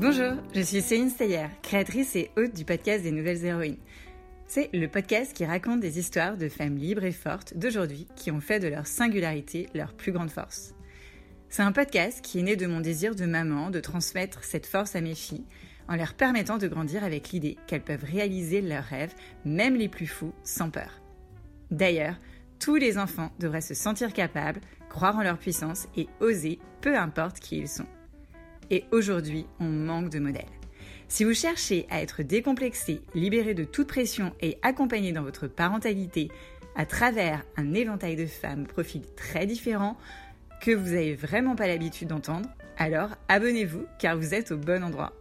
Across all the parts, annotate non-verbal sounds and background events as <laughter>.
Bonjour, je suis Céline Steyer, créatrice et hôte du podcast des Nouvelles Héroïnes. C'est le podcast qui raconte des histoires de femmes libres et fortes d'aujourd'hui qui ont fait de leur singularité leur plus grande force. C'est un podcast qui est né de mon désir de maman de transmettre cette force à mes filles en leur permettant de grandir avec l'idée qu'elles peuvent réaliser leurs rêves, même les plus fous, sans peur. D'ailleurs, tous les enfants devraient se sentir capables, croire en leur puissance et oser, peu importe qui ils sont. Et aujourd'hui, on manque de modèles. Si vous cherchez à être décomplexé, libéré de toute pression et accompagné dans votre parentalité à travers un éventail de femmes au profil très différents que vous n'avez vraiment pas l'habitude d'entendre, alors abonnez-vous car vous êtes au bon endroit.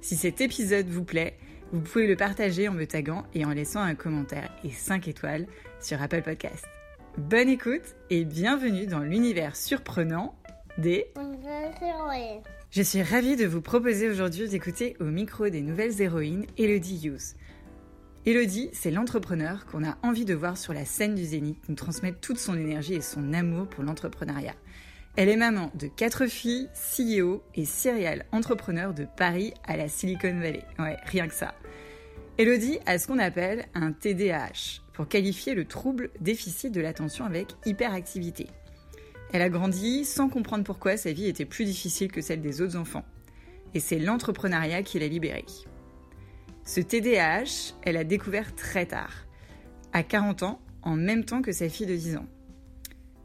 Si cet épisode vous plaît, vous pouvez le partager en me taguant et en laissant un commentaire et 5 étoiles sur Apple Podcast. Bonne écoute et bienvenue dans l'univers surprenant des... Je suis ravie de vous proposer aujourd'hui d'écouter au micro des nouvelles héroïnes Elodie Hughes. Elodie, c'est l'entrepreneur qu'on a envie de voir sur la scène du Zénith nous transmettre toute son énergie et son amour pour l'entrepreneuriat. Elle est maman de quatre filles, CEO et serial entrepreneur de Paris à la Silicon Valley. Ouais, rien que ça. Elodie a ce qu'on appelle un TDAH, pour qualifier le trouble déficit de l'attention avec hyperactivité. Elle a grandi sans comprendre pourquoi sa vie était plus difficile que celle des autres enfants. Et c'est l'entrepreneuriat qui l'a libérée. Ce TDAH, elle a découvert très tard, à 40 ans, en même temps que sa fille de 10 ans.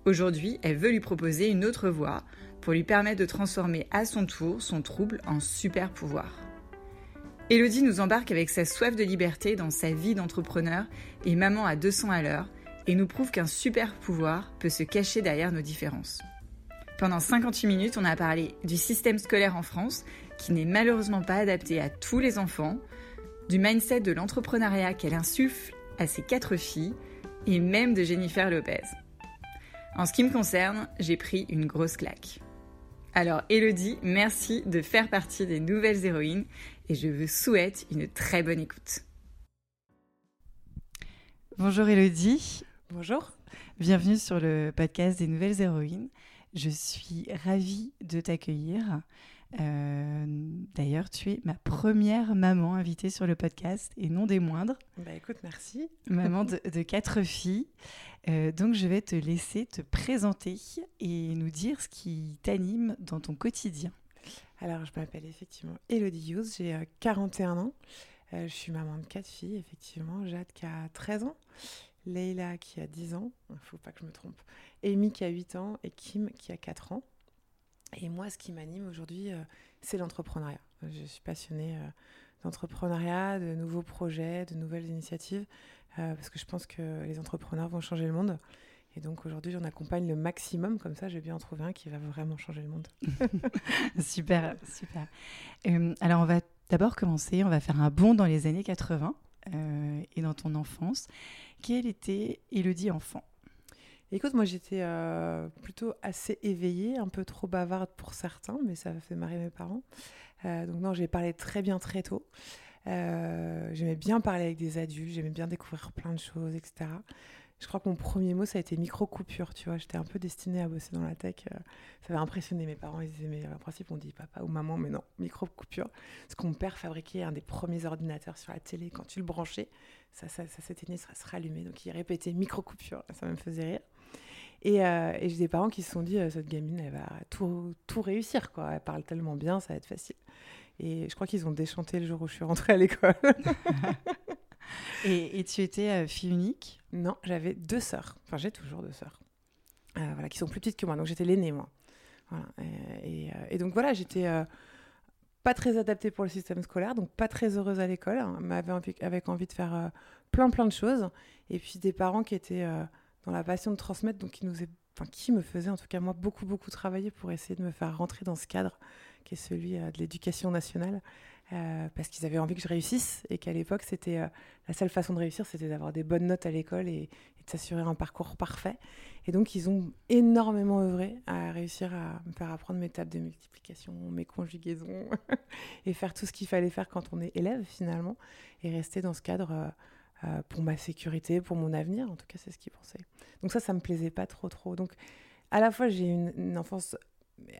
Aujourd'hui, elle veut lui proposer une autre voie pour lui permettre de transformer à son tour son trouble en super pouvoir. Elodie nous embarque avec sa soif de liberté dans sa vie d'entrepreneur et maman à 200 à l'heure et nous prouve qu'un super pouvoir peut se cacher derrière nos différences. Pendant 58 minutes, on a parlé du système scolaire en France qui n'est malheureusement pas adapté à tous les enfants, du mindset de l'entrepreneuriat qu'elle insuffle à ses quatre filles et même de Jennifer Lopez. En ce qui me concerne, j'ai pris une grosse claque. Alors Elodie, merci de faire partie des nouvelles héroïnes et je vous souhaite une très bonne écoute. Bonjour Elodie. Bonjour. Bienvenue sur le podcast des nouvelles héroïnes. Je suis ravie de t'accueillir. Euh, d'ailleurs, tu es ma première maman invitée sur le podcast et non des moindres. Bah écoute, merci. <laughs> Maman de, quatre filles. Euh, donc, je vais te laisser te présenter et nous dire ce qui t'anime dans ton quotidien. Alors, je m'appelle effectivement Elodie Hughes, j'ai 41 euh, ans. je suis maman de quatre filles, effectivement. Jade qui a 13 ans, Leila qui a 10 ans, il faut pas que je me trompe, Amy qui a 8 ans et Kim qui a 4 ans. Et moi, ce qui m'anime aujourd'hui, euh, c'est l'entrepreneuriat. Je suis passionnée euh, d'entrepreneuriat, de nouveaux projets, de nouvelles initiatives, euh, parce que je pense que les entrepreneurs vont changer le monde. Et donc aujourd'hui, j'en accompagne le maximum, comme ça, j'ai bien trouvé un qui va vraiment changer le monde. <laughs> super, super. alors, on va d'abord commencer, on va faire un bond dans les années 80 et dans ton enfance. Quelle était Elodie enfant Écoute, moi j'étais euh, plutôt assez éveillée, un peu trop bavarde pour certains, mais ça fait marrer mes parents. Euh, donc non, j'ai parlé très bien très tôt. Euh, j'aimais bien parler avec des adultes, j'aimais bien découvrir plein de choses, etc. Je crois que mon premier mot, ça a été micro-coupure, tu vois. J'étais un peu destinée à bosser dans la tech. Ça avait impressionné mes parents. Ils disaient, mais en principe, on dit papa ou maman, mais non, micro-coupure. Parce que mon père fabriquait un des premiers ordinateurs sur la télé. Quand tu le branchais, ça, ça, ça s'éteignait, ça se rallumait. Donc il répétait micro-coupure. Ça me faisait rire. Euh, et, j'ai des parents qui se sont dit, euh, cette gamine, elle va tout, tout réussir, quoi. Elle parle tellement bien, ça va être facile. Et je crois qu'ils ont déchanté le jour où je suis rentrée à l'école. <laughs> et, tu étais euh, fille unique Non, j'avais deux sœurs. Enfin, j'ai toujours deux sœurs. voilà, qui sont plus petites que moi. Donc j'étais l'aînée, moi. Voilà. Et, et, donc voilà, j'étais pas très adaptée pour le système scolaire, donc pas très heureuse à l'école. Hein, avec envie de faire plein plein de choses. Et puis des parents qui étaient dans la passion de transmettre, donc qui nous enfin, qui me faisait en tout cas moi beaucoup beaucoup travailler pour essayer de me faire rentrer dans ce cadre qui est celui euh, de l'éducation nationale, euh, parce qu'ils avaient envie que je réussisse et qu'à l'époque c'était euh, la seule façon de réussir, c'était d'avoir des bonnes notes à l'école et, de s'assurer un parcours parfait. Et donc ils ont énormément œuvré à réussir à me faire apprendre mes tables de multiplication, mes conjugaisons <laughs> et faire tout ce qu'il fallait faire quand on est élève finalement et rester dans ce cadre euh, pour ma sécurité, pour mon avenir. En tout cas, c'est ce qu'ils pensaient. Donc ça, ça me plaisait pas trop, trop. Donc, à la fois, j'ai une, une enfance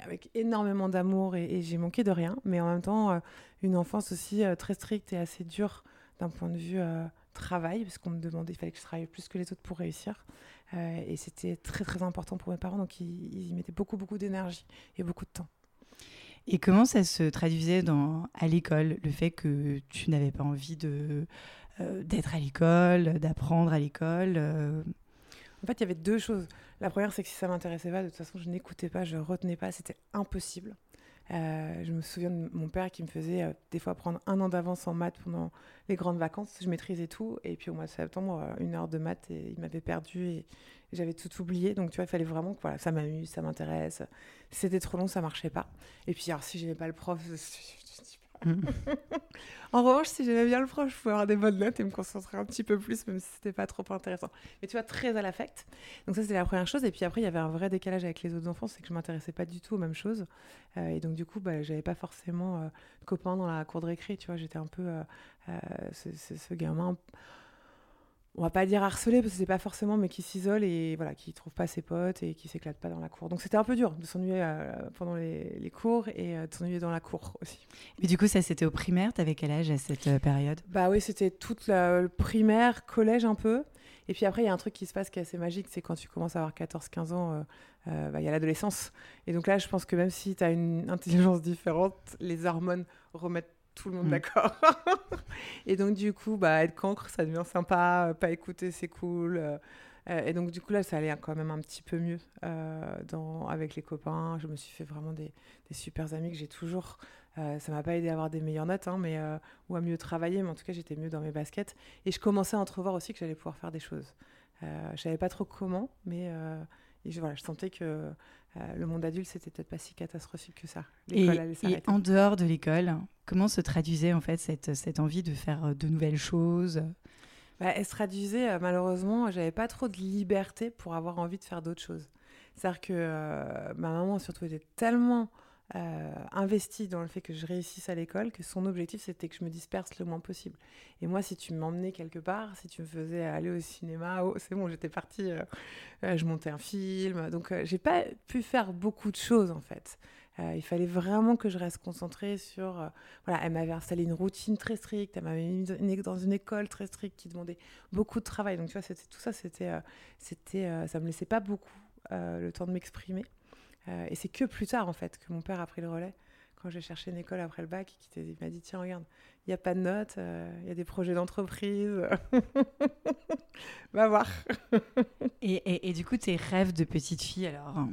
avec énormément d'amour et, j'ai manqué de rien, mais en même temps, une enfance aussi très stricte et assez dure d'un point de vue travail, parce qu'on me demandait, il fallait que je travaille plus que les autres pour réussir. et c'était très très important pour mes parents, donc ils, ils mettaient beaucoup beaucoup d'énergie et beaucoup de temps. Et comment ça se traduisait dans, à l'école, le fait que tu n'avais pas envie euh, d'être à l'école, d'apprendre à l'école euh? En fait, il y avait deux choses. La première, c'est que si ça m'intéressait pas, de toute façon, je n'écoutais pas, je retenais pas, c'était impossible. Euh, je me souviens de mon père qui me faisait des fois prendre un an d'avance en maths pendant les grandes vacances. Je maîtrisais tout. Et puis au mois de septembre, une heure de maths et il m'avait perdu et, j'avais tout oublié. Donc tu vois, il fallait vraiment que voilà, ça m'amuse, ça m'intéresse. C'était trop long, ça marchait pas. Et puis alors, si j'aimais pas le prof, <laughs> <laughs> en revanche, si j'aimais bien le prof, je pouvais avoir des bonnes notes et me concentrer un petit peu plus, même si c'était pas trop intéressant. Mais tu vois, très à l'affect. Donc ça, c'était la première chose. Et puis après, il y avait un vrai décalage avec les autres enfants, c'est que je m'intéressais pas du tout aux mêmes choses. Euh, et donc du coup, bah, j'avais pas forcément euh, copain dans la cour de récré. Tu vois, j'étais un peu euh, ce, ce, gamin on va pas dire harcelé parce que c'est pas forcément, mais qui s'isole et voilà, qui trouve pas ses potes et qui s'éclate pas dans la cour. Donc c'était un peu dur de s'ennuyer euh, pendant les, cours et euh, de s'ennuyer dans la cour aussi. Mais du coup, ça c'était au primaire? T'avais quel âge à cette euh, période? Bah oui, c'était toute la, le primaire, collège un peu. Et puis après, il y a un truc qui se passe qui est assez magique, c'est quand tu commences à avoir 14-15 ans, bah, il y a l'adolescence. Et donc là, je pense que même si tu as une <laughs> intelligence différente, les hormones remettent tout le monde mm. d'accord. <laughs> et donc, du coup, bah, être cancre, ça devient sympa. Euh, pas écouter, c'est cool. Euh, euh, et donc, du coup, là, ça allait quand même un petit peu mieux dans, avec les copains. Je me suis fait vraiment des, des super amis que j'ai toujours. ça m'a pas aidé à avoir des meilleures notes, hein, mais, ou à mieux travailler, mais en tout cas, j'étais mieux dans mes baskets. Et je commençais à entrevoir aussi que j'allais pouvoir faire des choses. je savais pas trop comment, mais je, voilà, je sentais que le monde adulte, c'était peut-être pas si catastrophique que ça. Et, et, en dehors de l'école, Comment se traduisait en fait cette, cette envie de faire euh, de nouvelles choses? Bah, Elle se traduisait, euh, malheureusement, j'avais pas trop de liberté pour avoir envie de faire d'autres choses. C'est-à-dire que euh, ma maman, surtout, était tellement investie dans le fait que je réussisse à l'école que son objectif, c'était que je me disperse le moins possible. Et moi, si tu m'emmenais quelque part, si tu me faisais aller au cinéma, oh, c'est bon, j'étais partie, je montais un film. Donc, j'ai pas pu faire beaucoup de choses, en fait. Euh, il fallait vraiment que je reste concentrée sur. Euh, voilà, elle m'avait installé une routine très stricte, elle m'avait mis dans une école très stricte qui demandait beaucoup de travail. Donc, tu vois, c'était, tout ça, c'était, euh, c'était, ça me laissait pas beaucoup le temps de m'exprimer. Et c'est que plus tard, en fait, que mon père a pris le relais. Quand j'ai cherché une école après le bac, il m'a dit Tiens, regarde, il n'y a pas de notes, il y a des projets d'entreprise. <laughs> Va voir. <laughs> et, et, et, du coup, tes rêves de petite fille, alors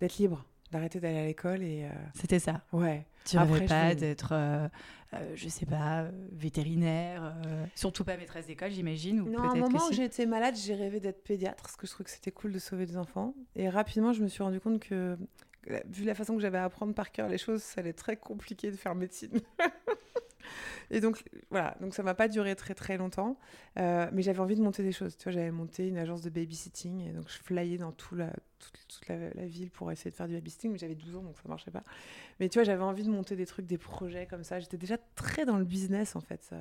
D'être libre d'arrêter d'aller à l'école et euh, c'était ça ouais tu rêvais pas d'être euh, euh, je sais pas vétérinaire surtout pas maîtresse d'école j'imagine ou non à un moment où j'ai été malade j'ai rêvé d'être pédiatre parce que je trouvais que c'était cool de sauver des enfants. Et rapidement je me suis rendu compte que vu la façon que j'avais à apprendre par cœur les choses ça allait être très compliqué de faire médecine <laughs> Et donc, voilà, donc ça m'a pas duré très très longtemps, euh, mais j'avais envie de monter des choses. Tu vois, j'avais monté une agence de babysitting et donc je flyais dans tout la, toute, la, ville pour essayer de faire du babysitting, mais j'avais 12 ans donc ça marchait pas. Mais tu vois, j'avais envie de monter des trucs, des projets comme ça. J'étais déjà très dans le business en fait.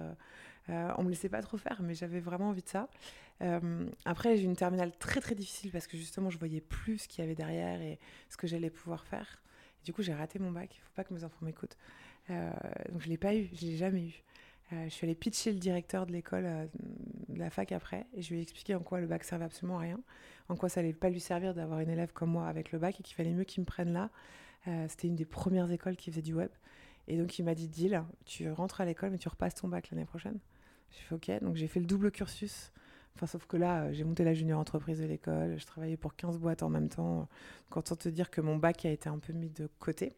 Euh, on me laissait pas trop faire, mais j'avais vraiment envie de ça. Euh, après, j'ai eu une terminale très très difficile parce que justement, je voyais plus ce qu'il y avait derrière et ce que j'allais pouvoir faire. du coup, j'ai raté mon bac. Il faut pas que mes enfants m'écoutent. Euh, donc je ne l'ai pas eu, je ne l'ai jamais eu. Euh, je suis allée pitcher le directeur de l'école, euh, de la fac après, et je lui ai expliqué en quoi le bac servait absolument à rien, en quoi ça allait pas lui servir d'avoir une élève comme moi avec le bac et qu'il fallait mieux qu'il me prenne là. C'était une des premières écoles qui faisait du web. Et donc il m'a dit, deal, tu rentres à l'école mais tu repasses ton bac l'année prochaine. J'ai fait ok, donc j'ai fait le double cursus. Enfin, sauf que là, j'ai monté la junior entreprise de l'école, je travaillais pour 15 boîtes en même temps. Content de te dire que mon bac a été un peu mis de côté.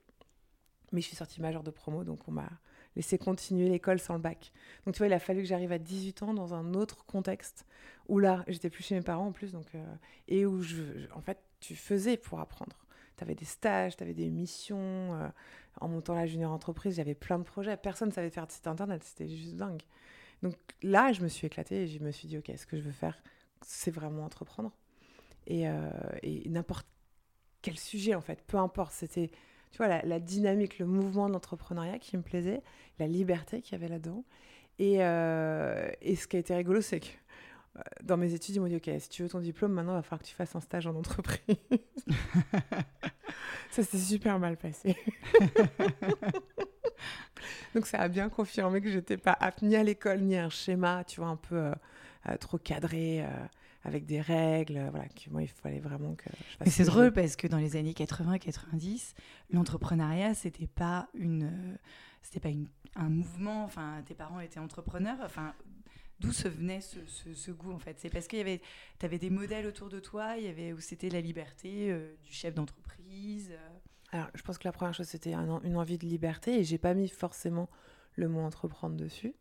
Mais je suis sortie majeure de promo, donc on m'a laissé continuer l'école sans le bac. Donc tu vois, il a fallu que j'arrive à 18 ans dans un autre contexte où là, j'étais plus chez mes parents en plus, donc, euh, et où je, en fait, tu faisais pour apprendre. Tu avais des stages, tu avais des missions. Euh, en montant la junior entreprise, j'avais plein de projets. Personne ne savait faire de site internet, c'était juste dingue. Donc là, je me suis éclatée et je me suis dit, OK, ce que je veux faire, c'est vraiment entreprendre. Et, euh, et n'importe quel sujet, en fait, peu importe, c'était tu vois, la, dynamique, le mouvement d'entrepreneuriat qui me plaisait, la liberté qu'il y avait là-dedans. Et, euh, et, ce qui a été rigolo, c'est que euh, dans mes études, ils m'ont dit Ok, si tu veux ton diplôme, maintenant, il va falloir que tu fasses un stage en entreprise. <laughs> <laughs> Ça s'est super mal passé. <laughs> Donc ça a bien confirmé que j'étais pas apte ni à l'école ni à un schéma, tu vois, un peu euh, euh, trop cadré, avec des règles. voilà, que moi, il fallait vraiment que je fasse. Mais c'est drôle parce que dans les années 80-90, l'entrepreneuriat, c'était pas une, c'était pas une, un mouvement. Enfin, tes parents étaient entrepreneurs. Enfin, d'où se venait ce, ce, goût en fait? C'est parce qu'il y avait, tu avais des modèles autour de toi, il y avait où c'était la liberté du chef d'entreprise. Alors, je pense que la première chose, c'était une envie de liberté et j'ai pas mis forcément le mot entreprendre dessus.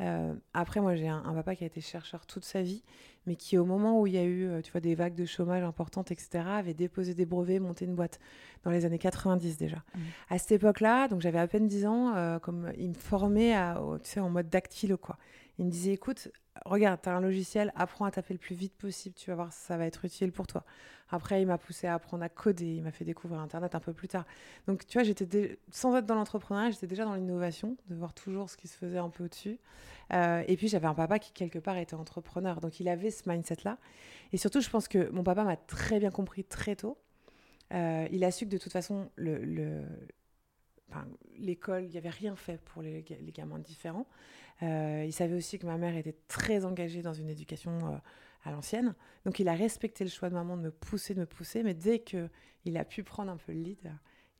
Euh, après, moi, j'ai un, papa qui a été chercheur toute sa vie, mais qui, au moment où il y a eu, euh, tu vois, des vagues de chômage importantes, etc., avait déposé des brevets, monté une boîte dans les années 90 déjà. Mmh. À cette époque-là, donc j'avais à peine 10 ans, euh, comme il me formait, à, tu sais, en mode dactylo, quoi. Il me disait, écoute, regarde, tu as un logiciel, apprends à taper le plus vite possible, tu vas voir, ça va être utile pour toi. Après, il m'a poussé à apprendre à coder, il m'a fait découvrir Internet un peu plus tard. Donc, tu vois, j'étais sans être dans l'entrepreneuriat, j'étais déjà dans l'innovation, de voir toujours ce qui se faisait un peu au-dessus. Euh, et puis, j'avais un papa qui, quelque part, était entrepreneur. Donc, il avait ce mindset-là. Et surtout, je pense que mon papa m'a très bien compris très tôt. Euh, il a su que de toute façon, le, l'école, il n'y avait rien fait pour les gamins différents. Euh, il savait aussi que ma mère était très engagée dans une éducation à l'ancienne. Donc il a respecté le choix de maman de me pousser, de me pousser, mais dès que il a pu prendre un peu le lead,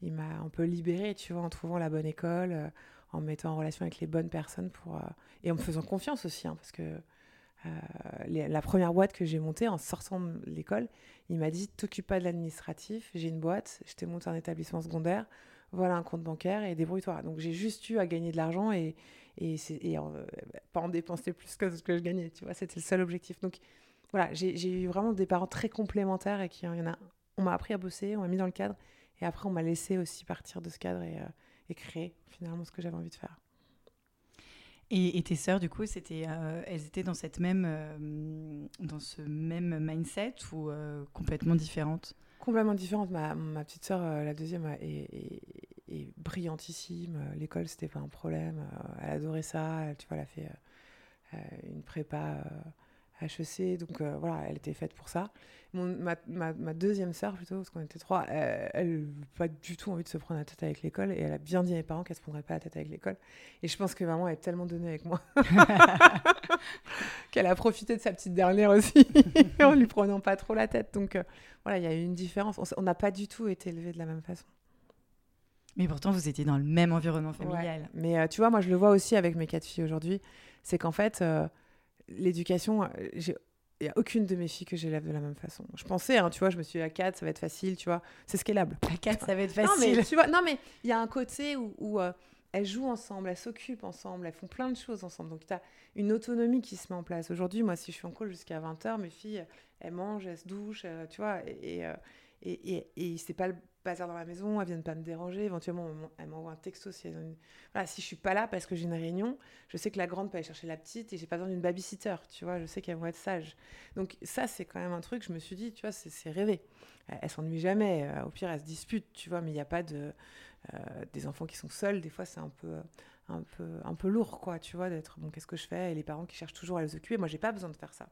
il m'a un peu libérée, tu vois, en trouvant la bonne école, euh, en mettant en relation avec les bonnes personnes pour, euh, et en me faisant confiance aussi, hein, parce que euh, la première boîte que j'ai montée en sortant de l'école, il m'a dit T'occupe pas de l'administratif, j'ai une boîte, je t'ai monté un établissement secondaire, voilà un compte bancaire et débrouille-toi. Donc j'ai juste eu à gagner de l'argent et, et, et pas en dépenser plus que ce que je gagnais, tu vois, c'était le seul objectif. Donc voilà, j'ai eu vraiment des parents très complémentaires et qui, y en a, on m'a appris à bosser, on m'a mis dans le cadre et après on m'a laissé aussi partir de ce cadre et, euh, créer finalement ce que j'avais envie de faire. Et, tes sœurs, du coup, c'était, euh, elles étaient dans cette même, euh, dans ce même mindset ou complètement différentes? Complètement différentes. Ma, ma petite sœur, la deuxième, est, est, brillantissime. L'école, c'était pas un problème. elle adorait ça. Elle, tu vois, elle a fait une prépa HEC, donc euh, voilà, elle était faite pour ça. ma, ma, ma, deuxième sœur, plutôt, parce qu'on était trois, elle n'a pas du tout envie de se prendre la tête avec l'école, et elle a bien dit à mes parents qu'elle ne se prendrait pas la tête avec l'école. Et je pense que maman est tellement donnée avec moi <laughs> qu'elle a profité de sa petite dernière aussi, en lui prenant pas trop la tête. Donc euh, voilà, il y a eu une différence. On n'a pas du tout été élevés de la même façon. Mais pourtant, vous étiez dans le même environnement familial. Mais euh, tu vois, moi, je le vois aussi avec mes quatre filles aujourd'hui, c'est qu'en fait l'éducation, euh, il n'y a aucune de mes filles que j'élève de la même façon. Je pensais, hein, tu vois, je me suis dit, à 4, ça va être facile, tu vois, c'est scalable. À 4, ça va être facile. <laughs> Non, mais tu vois, non, mais il y a un côté où, euh, elles jouent ensemble, elles s'occupent ensemble, elles font plein de choses ensemble. Donc, tu as une autonomie qui se met en place. Aujourd'hui, moi, si je suis en call jusqu'à 20h, mes filles, elles mangent, elles se douchent, euh, tu vois, et, et, et, et c'est pas le dans la maison, elles viennent pas me déranger. Éventuellement, elles m'envoient un texto si elles je suis pas là parce que j'ai une réunion, je sais que la grande peut aller chercher la petite et j'ai pas besoin d'une babysitter, tu vois. Je sais qu'elles vont être sages. Donc ça, c'est quand même un truc. Je me suis dit, tu vois, c'est rêvé. Elles s'ennuient jamais. Euh, au pire, elles se disputent, tu vois. Mais il n'y a pas de euh, des enfants qui sont seuls. Des fois, c'est un peu un peu, un peu lourd, quoi, tu vois, d'être bon, qu'est-ce que je fais Et les parents qui cherchent toujours à les occuper. Moi, j'ai pas besoin de faire ça.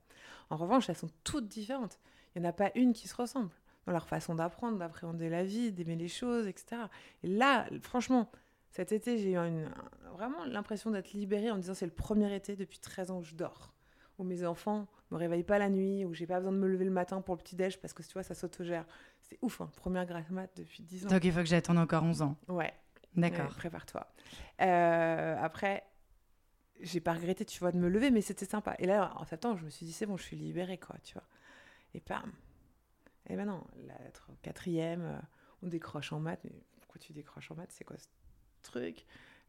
En revanche, elles sont toutes différentes. Il n'y en a pas une qui se ressemble dans leur façon d'apprendre, d'appréhender la vie, d'aimer les choses, etc. Et là, franchement, cet été, j'ai eu une, vraiment l'impression d'être libérée en me disant c'est le premier été depuis 13 ans où je dors, où mes enfants me réveillent pas la nuit, où j'ai pas besoin de me lever le matin pour le petit-déj parce que tu vois, ça s'autogère. C'est ouf, hein, première grasse mat depuis 10 ans. Donc il faut que j'attende encore 11 ans. Ouais. D'accord. Prépare-toi. Euh, après, j'ai pas regretté, tu vois, de me lever, mais c'était sympa. Et là, en septembre, je me suis dit, c'est bon, je suis libérée, quoi, tu vois. Et bam, et eh maintenant, l'être quatrième, euh, on décroche en maths. Mais pourquoi tu décroches en maths C'est quoi ce truc?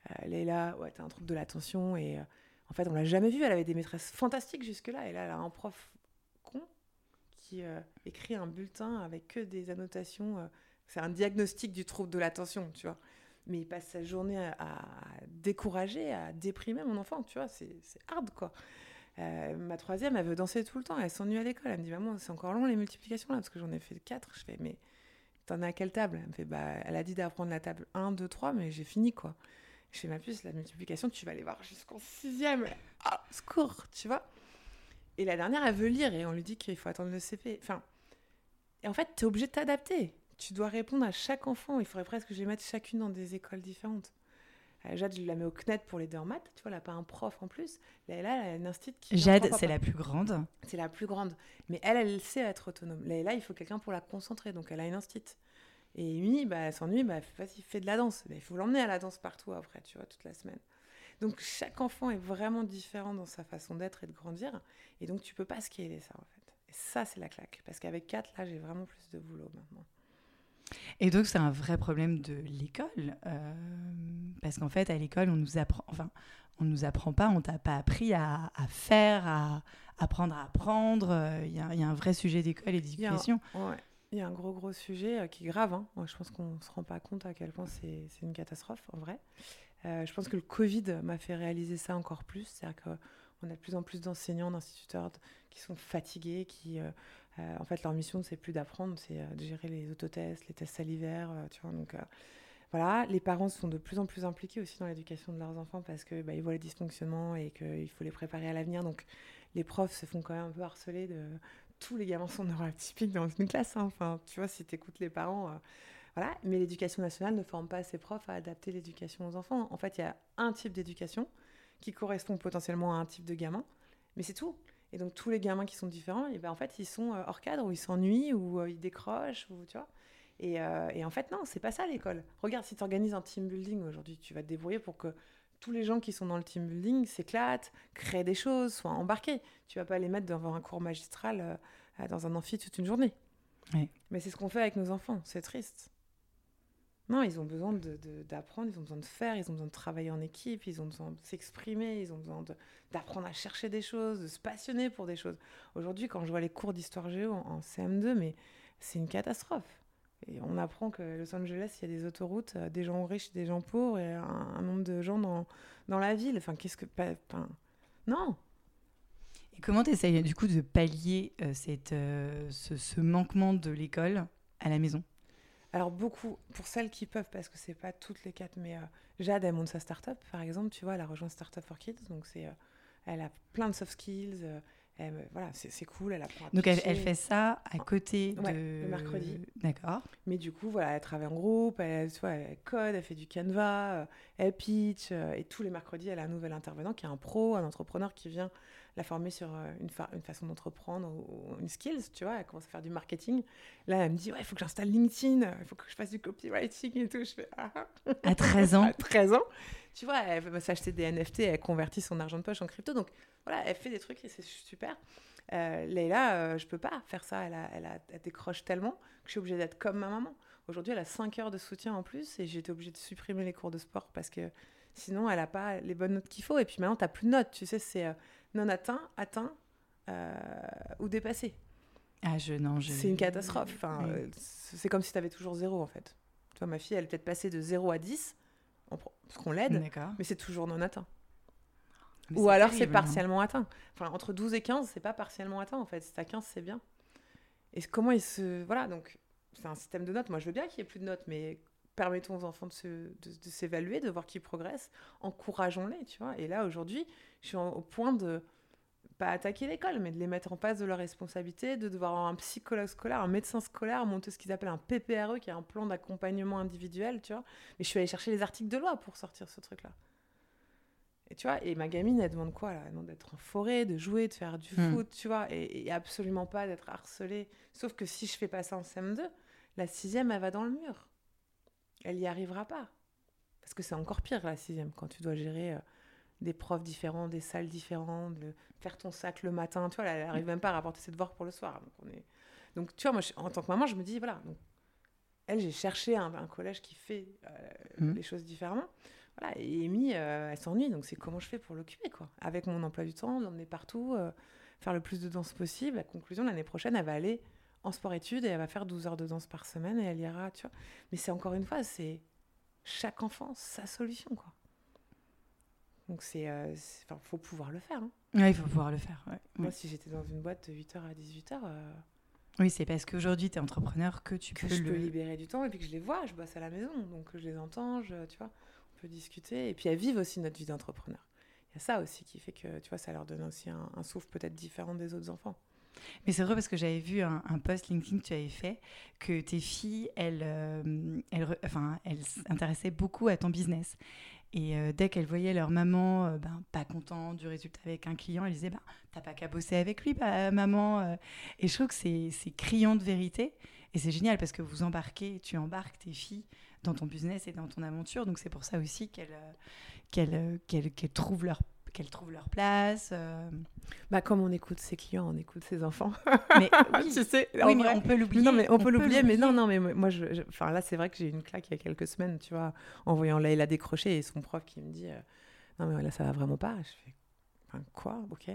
Euh, Elle est là, ouais, t'as un trouble de l'attention. Et euh, en fait, on l'a jamais vue. Elle avait des maîtresses fantastiques jusque-là. Et là, elle a un prof con qui écrit un bulletin avec que des annotations. c'est un diagnostic du trouble de l'attention, tu vois? Mais il passe sa journée à, à décourager, à déprimer mon enfant, tu vois? C'est hard, quoi. Euh, ma troisième, elle veut danser tout le temps. Elle s'ennuie à l'école. Elle me dit Maman, c'est encore long les multiplications là, parce que j'en ai fait quatre. Je fais Mais t'en as à quelle table? Elle me fait Bah, elle a dit d'apprendre la table 1, 2, 3, mais j'ai fini quoi. Je fais Ma puce, la multiplication, tu vas aller voir jusqu'en sixième. Ah, secours, tu vois. Et la dernière, elle veut lire et on lui dit qu'il faut attendre le CP. Enfin, et en fait, t'es obligé de t'adapter. tu dois répondre à chaque enfant. Il faudrait presque que je les mette chacune dans des écoles différentes. Euh, Jade, je la mets au CNET pour les deux en maths. Tu vois, elle n'a pas un prof en plus. Là, là elle a une institut qui. Jade, c'est la plus grande. C'est la plus grande. Mais elle, elle sait être autonome. Là, là il faut quelqu'un pour la concentrer. Donc, elle a une institut. Et Amy, bah, elle s'ennuie, bah, vas-y, fais de la danse. Bah, il faut l'emmener à la danse partout après, tu vois, toute la semaine. Donc, chaque enfant est vraiment différent dans sa façon d'être et de grandir. Et donc, tu peux pas scaler ça, en fait. Et ça, c'est la claque. Parce qu'avec quatre, là, j'ai vraiment plus de boulot maintenant. Et donc, c'est un vrai problème de l'école. Euh, parce qu'en fait, à l'école, on nous apprend. Enfin, on nous apprend pas, on t'a pas appris à, à, faire, à apprendre à apprendre. Il y, y, a un vrai sujet d'école et d'éducation. Ouais. Il y a un gros, gros sujet euh, qui est grave. Hein. Moi, je pense qu'on ne se rend pas compte à quel point c'est une catastrophe, en vrai. Euh, je pense que le Covid m'a fait réaliser ça encore plus. C'est-à-dire qu'on a de plus en plus d'enseignants, d'instituteurs qui sont fatigués, qui, en fait, leur mission, c'est plus d'apprendre, c'est euh, de gérer les autotests, les tests salivaires, euh, tu voilà, les parents sont de plus en plus impliqués aussi dans l'éducation de leurs enfants parce que bah, ils voient les dysfonctionnements et qu'il faut les préparer à l'avenir. Donc, les profs se font quand même un peu harceler de tous les gamins sont neuroatypiques dans une classe. Hein. Enfin, tu vois, si tu les parents, euh. Mais l'éducation nationale ne forme pas ses profs à adapter l'éducation aux enfants. En fait, il y a un type d'éducation qui correspond potentiellement à un type de gamin, mais c'est tout. Et donc tous les gamins qui sont différents, et ben en fait ils sont euh, hors cadre, ou ils s'ennuient, ou euh, ils décrochent, ou tu vois. Et, euh, et en fait non, c'est pas ça l'école. Regarde, si tu organises un team building aujourd'hui, tu vas te débrouiller pour que tous les gens qui sont dans le team building s'éclatent, créent des choses, soient embarqués. Tu vas pas les mettre devant un cours magistral euh, dans un amphi toute une journée. Mais c'est ce qu'on fait avec nos enfants, c'est triste. Non, ils ont besoin d'apprendre, ils ont besoin de faire, ils ont besoin de travailler en équipe, ils ont besoin de s'exprimer, ils ont besoin d'apprendre à chercher des choses, de se passionner pour des choses. Aujourd'hui, quand je vois les cours d'histoire géo en, en, CM2, mais c'est une catastrophe. Et on apprend que Los Angeles, il y a des autoroutes, euh, des gens riches, des gens pauvres, et un, nombre de gens dans, la ville. Enfin, qu'est-ce que... Non Et comment tu du coup de pallier euh, euh, ce manquement de l'école à la maison? Alors beaucoup, pour celles qui peuvent, parce que c'est pas toutes les quatre, mais euh, Jade, elle monte sa start-up, par exemple, tu vois, elle a rejoint Startup for Kids, donc c'est, euh, elle a plein de soft skills, euh, elle, voilà, c'est cool, elle apprend à Donc elle, elle, fait ça à côté ouais, de... le mercredi. D'accord. Mais du coup, voilà, elle travaille en groupe, elle, tu vois, elle code, elle fait du Canva, elle pitch, et tous les mercredis, elle a un nouvel intervenant qui est un pro, un entrepreneur qui vient la former sur une, fa une façon d'entreprendre ou, une skills, tu vois, elle commence à faire du marketing. Là, elle me dit, ouais, il faut que j'installe LinkedIn, il faut que je fasse du copywriting et tout. Je fais, ah. À 13 ans <laughs> À 13 ans. Tu vois, elle veut s'acheter des NFT, elle convertit son argent de poche en crypto. Donc, voilà, elle fait des trucs et c'est super. Euh, Leïla, euh, je peux pas faire ça. Elle, a, elle, a, elle décroche tellement que je suis obligée d'être comme ma maman. Aujourd'hui, elle a 5 heures de soutien en plus et j'ai été obligée de supprimer les cours de sport parce que sinon, elle n'a pas les bonnes notes qu'il faut. Et puis maintenant, tu n'as plus de notes. Tu sais, c'est... Non atteint, atteint euh, ou dépassé. Ah, je, non, je... C'est une catastrophe. Enfin, oui. euh, c'est comme si tu avais toujours zéro, en fait. Tu vois, ma fille, elle est peut-être passée de 0 à 10, parce qu'on l'aide, mais c'est toujours non atteint. Mais ou alors c'est partiellement atteint. Enfin, entre 12 et 15, c'est pas partiellement atteint, en fait. Si t'as 15, c'est bien. Et comment ils se... Voilà, donc, c'est un système de notes. Moi, je veux bien qu'il y ait plus de notes, mais permettons aux enfants de, se, de, de s'évaluer, de voir qu'ils progressent, encourageons-les, tu vois. Et là, aujourd'hui, je suis en, au point de pas attaquer l'école, mais de les mettre en face de leurs responsabilités, de devoir avoir un psychologue scolaire, un médecin scolaire, monter ce qu'ils appellent un PPRE, qui est un plan d'accompagnement individuel, tu vois. Mais je suis allée chercher les articles de loi pour sortir ce truc-là. Et tu vois, et ma gamine, elle demande quoi là? Elle demande d'être en forêt, de jouer, de faire du mmh. foot, tu vois, et, et absolument pas d'être harcelée. Sauf que si je fais pas ça en CM2, la sixième, elle va dans le mur elle n'y arrivera pas. Parce que c'est encore pire la sixième, quand tu dois gérer euh, des profs différents, des salles différentes, de faire ton sac le matin. Tu vois, elle n'arrive même pas à rapporter ses devoirs pour le soir. Donc, on est... donc tu vois, moi, je, en tant que maman, je me dis, voilà, donc, elle, j'ai cherché un, un, collège qui fait euh, mmh. les choses différemment. Voilà, et Amy, euh, elle s'ennuie, donc c'est comment je fais pour l'occuper, quoi. Avec mon emploi du temps, l'emmener partout, faire le plus de danse possible. La conclusion, l'année prochaine, elle va aller en sport-études et elle va faire 12 heures de danse par semaine et elle ira, tu vois. Mais c'est encore une fois, c'est chaque enfant sa solution, quoi. Donc c'est, euh, enfin, faut pouvoir le faire. Hein. Oui, il faut pouvoir le faire. Ouais. Moi, ouais. si j'étais dans une boîte de 8h à 18h... Euh, oui, c'est parce qu'aujourd'hui, tu es entrepreneur que tu que peux je le... peux libérer du temps et puis que je les vois, je bosse à la maison, donc je les entends, je, tu vois, on peut discuter. Et puis elles vivent aussi notre vie d'entrepreneur. Il y a ça aussi qui fait que, tu vois, ça leur donne aussi un, un souffle peut-être différent des autres enfants. Mais c'est vrai parce que j'avais vu un, post LinkedIn que tu avais fait que tes filles, elles, elles, enfin, elles s'intéressaient beaucoup à ton business. Et euh, dès qu'elles voyaient leur maman euh, ben, pas contente du résultat avec un client, elles disaient bah, T'as pas qu'à bosser avec lui, bah, maman. Euh. Et je trouve que c'est criant de vérité. Et c'est génial parce que vous embarquez, tu embarques tes filles dans ton business et dans ton aventure. Donc c'est pour ça aussi qu'elles qu'elles trouvent leur qu'elles trouvent leur place. Euh. Bah, comme on écoute ses clients, on écoute ses enfants. Mais <laughs> oui, tu sais, oui mais on peut l'oublier. Non, mais on, peut l'oublier, mais non, non, mais moi, je, enfin là, c'est vrai que j'ai eu une claque il y a quelques semaines, tu vois, en voyant Leïla décrocher et son prof qui me dit, euh, non mais là, ça va vraiment pas. Je fais, enfin, quoi, ok.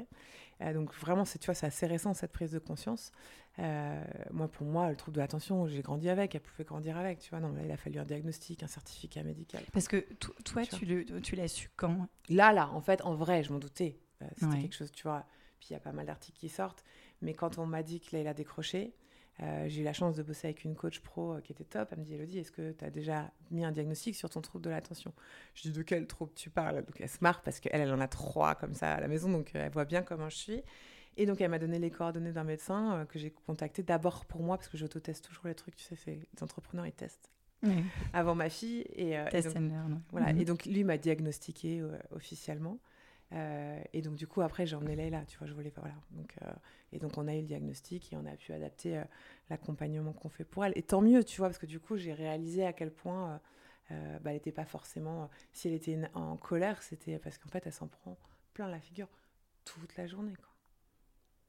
Euh, donc vraiment, c'est, tu vois, c'est assez récent cette prise de conscience. Euh, moi, pour moi, le trouble de l'attention, j'ai grandi avec, elle pouvait grandir avec, tu vois. Non, là, il a fallu un diagnostic, un certificat médical. Parce que toi, tu, tu l'as su quand? Là, là, en fait, en vrai, je m'en doutais. Euh, c'était quelque chose, tu vois. Puis il y a pas mal d'articles qui sortent. Mais quand on m'a dit que là, il a décroché, euh, j'ai eu la chance de bosser avec une coach pro qui était top. Elle me dit Elodie, est-ce que tu as déjà mis un diagnostic sur ton trouble de l'attention? Je dis De quel trouble tu parles? Donc elle se marre parce qu'elle, elle en a trois comme ça à la maison, donc elle voit bien comment je suis. Et donc, elle m'a donné les coordonnées d'un médecin euh, que j'ai contacté d'abord pour moi, parce que j'auto-teste toujours les trucs, tu sais, les entrepreneurs, ils testent. Avant ma fille. Et, euh, et donc, Voilà. Mhm. Et donc, lui m'a diagnostiqué euh, officiellement. Et donc, du coup, après, j'ai emmené Leïla, tu vois, je voulais Voilà. Donc, et donc, on a eu le diagnostic et on a pu adapter l'accompagnement qu'on fait pour elle. Et tant mieux, tu vois, parce que du coup, j'ai réalisé à quel point bah, elle n'était pas forcément. si elle était en colère, c'était parce qu'en fait, elle s'en prend plein la figure toute la journée, quoi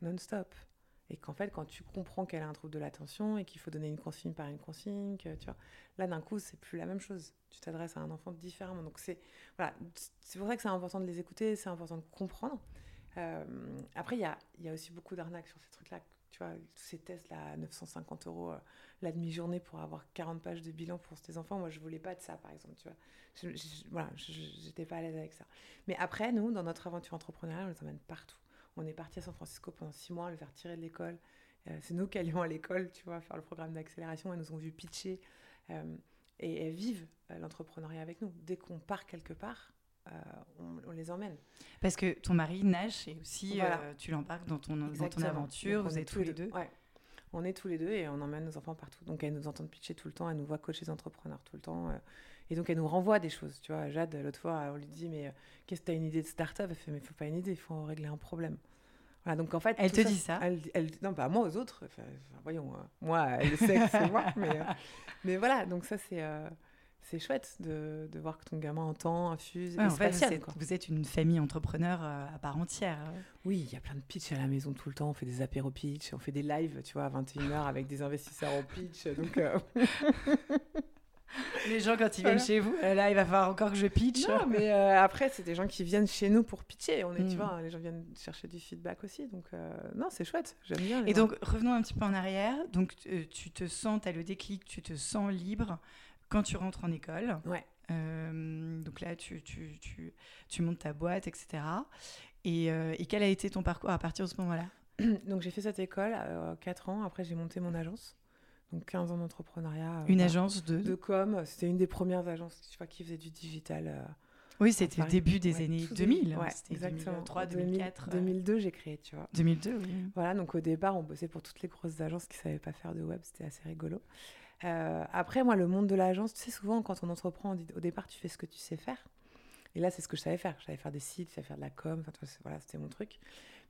non-stop. Et qu'en fait, quand tu comprends qu'elle a un trouble de l'attention et qu'il faut donner une consigne par une consigne, tu vois, là d'un coup, c'est plus la même chose. Tu t'adresses à un enfant différemment. Donc c'est voilà, c'est pour ça que c'est important de les écouter, c'est important de comprendre. Euh, après, il y a, y a, aussi beaucoup d'arnaques sur ces trucs-là. Tu vois, tous ces tests là, à 950 euros euh, la demi-journée pour avoir 40 pages de bilan pour tes enfants. Moi, je voulais pas de ça, par exemple. Tu vois, je, je, voilà, j'étais pas à l'aise avec ça. Mais après, nous, dans notre aventure entrepreneuriale, on les emmène partout. On est parti à San Francisco pendant six mois, le faire tirer de l'école. Euh, c'est nous qui allions à l'école, tu vois, faire le programme d'accélération. Elles nous ont vu pitcher. Euh, et elles vivent euh, l'entrepreneuriat avec nous. Dès qu'on part quelque part, on, les emmène. Parce que ton mari nage et aussi tu l'embarques dans ton, dans ton aventure. vous êtes tous les deux. Ouais. On est tous les deux et on emmène nos enfants partout. Donc elles nous entendent pitcher tout le temps, elles nous voient coacher les entrepreneurs tout le temps. Et donc, elle nous renvoie des choses. Tu vois, Jade, l'autre fois, on lui dit Mais euh, qu'est-ce que tu as une idée de start-up? Elle fait Mais il faut pas une idée, il faut régler un problème. Voilà, donc en fait. Elle te dit ça? elle, Non, pas moi aux autres. Enfin, voyons, euh, moi, elle sait que c'est moi. Mais, euh, <laughs> mais voilà, donc ça, c'est. c'est chouette de, de, voir que ton gamin entend, infuse. en fait, vous êtes une famille entrepreneur à part entière. Oui, il y a plein de pitch à la maison tout le temps. On fait des apéros pitch, on fait des lives, tu vois, à 21h avec des investisseurs en pitch. Donc, <laughs> <laughs> Les gens, quand ils viennent chez vous, euh, là, il va falloir encore que je pitch. Non, mais euh, après, c'est des gens qui viennent chez nous pour pitcher. On est, tu mm. vois, les gens viennent chercher du feedback aussi. Donc, euh, non, c'est chouette. J'aime bien. Et donc, revenons un petit peu en arrière. Donc, tu te sens, tu as le déclic, tu te sens libre quand tu rentres en école. Ouais. donc là, tu, tu, tu, tu, montes ta boîte, etc. Et, et, quel a été ton parcours à partir de ce moment-là? <clears throat> Donc, j'ai fait cette école 4 ans. Après, j'ai monté mon agence donc 15 ans d'entrepreneuriat. Euh, une agence de De com, c'était une des premières agences qui faisait du digital. Euh, oui, c'était le début des années 2000. Ouais, c'était exactement. 2003, 2004. 2002, j'ai créé, tu vois. 2002, oui. Voilà, donc au départ, on bossait pour toutes les grosses agences qui ne savaient pas faire de web, c'était assez rigolo. Euh, après, moi, le monde de l'agence, tu sais, souvent, quand on entreprend, on dit, au départ, tu fais ce que tu sais faire. Et là, c'est ce que je savais faire. Je savais faire des sites, je savais faire de la com, enfin, voilà, c'était mon truc.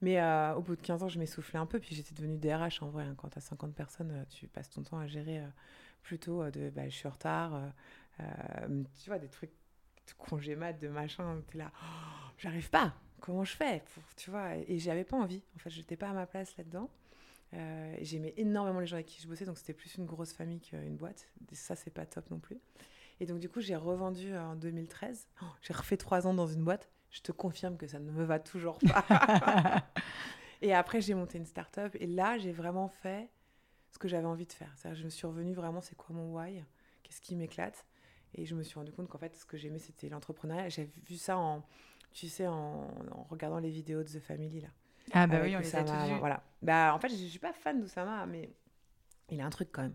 Mais euh, au bout de 15 ans, je m'essoufflais un peu. Puis j'étais devenue DRH en vrai. Hein. Quand tu as 50 personnes, euh, tu passes ton temps à gérer euh, plutôt de bah, je suis en retard. tu vois, des trucs de congé mat, de machin. Tu es là, oh, j'arrive pas. Comment je fais pour, tu vois? Et j'avais pas envie. En fait, je n'étais pas à ma place là-dedans. J'aimais énormément les gens avec qui je bossais. Donc c'était plus une grosse famille qu'une boîte. Ça, c'est pas top non plus. Et donc, du coup, j'ai revendu en 2013. j'ai refait trois ans dans une boîte je te confirme que ça ne me va toujours pas. <laughs> et après, j'ai monté une start-up et là, j'ai vraiment fait ce que j'avais envie de faire. je me suis revenue vraiment, c'est quoi mon why? Qu'est-ce qui m'éclate? Et je me suis rendu compte qu'en fait, ce que j'aimais, c'était l'entrepreneuriat. J'ai vu ça en, tu sais, en, regardant les vidéos de The Family, là. Ah bah oui, on les a tous Voilà. Bah, en fait, je suis pas fan d'Oussama, mais il a un truc quand même.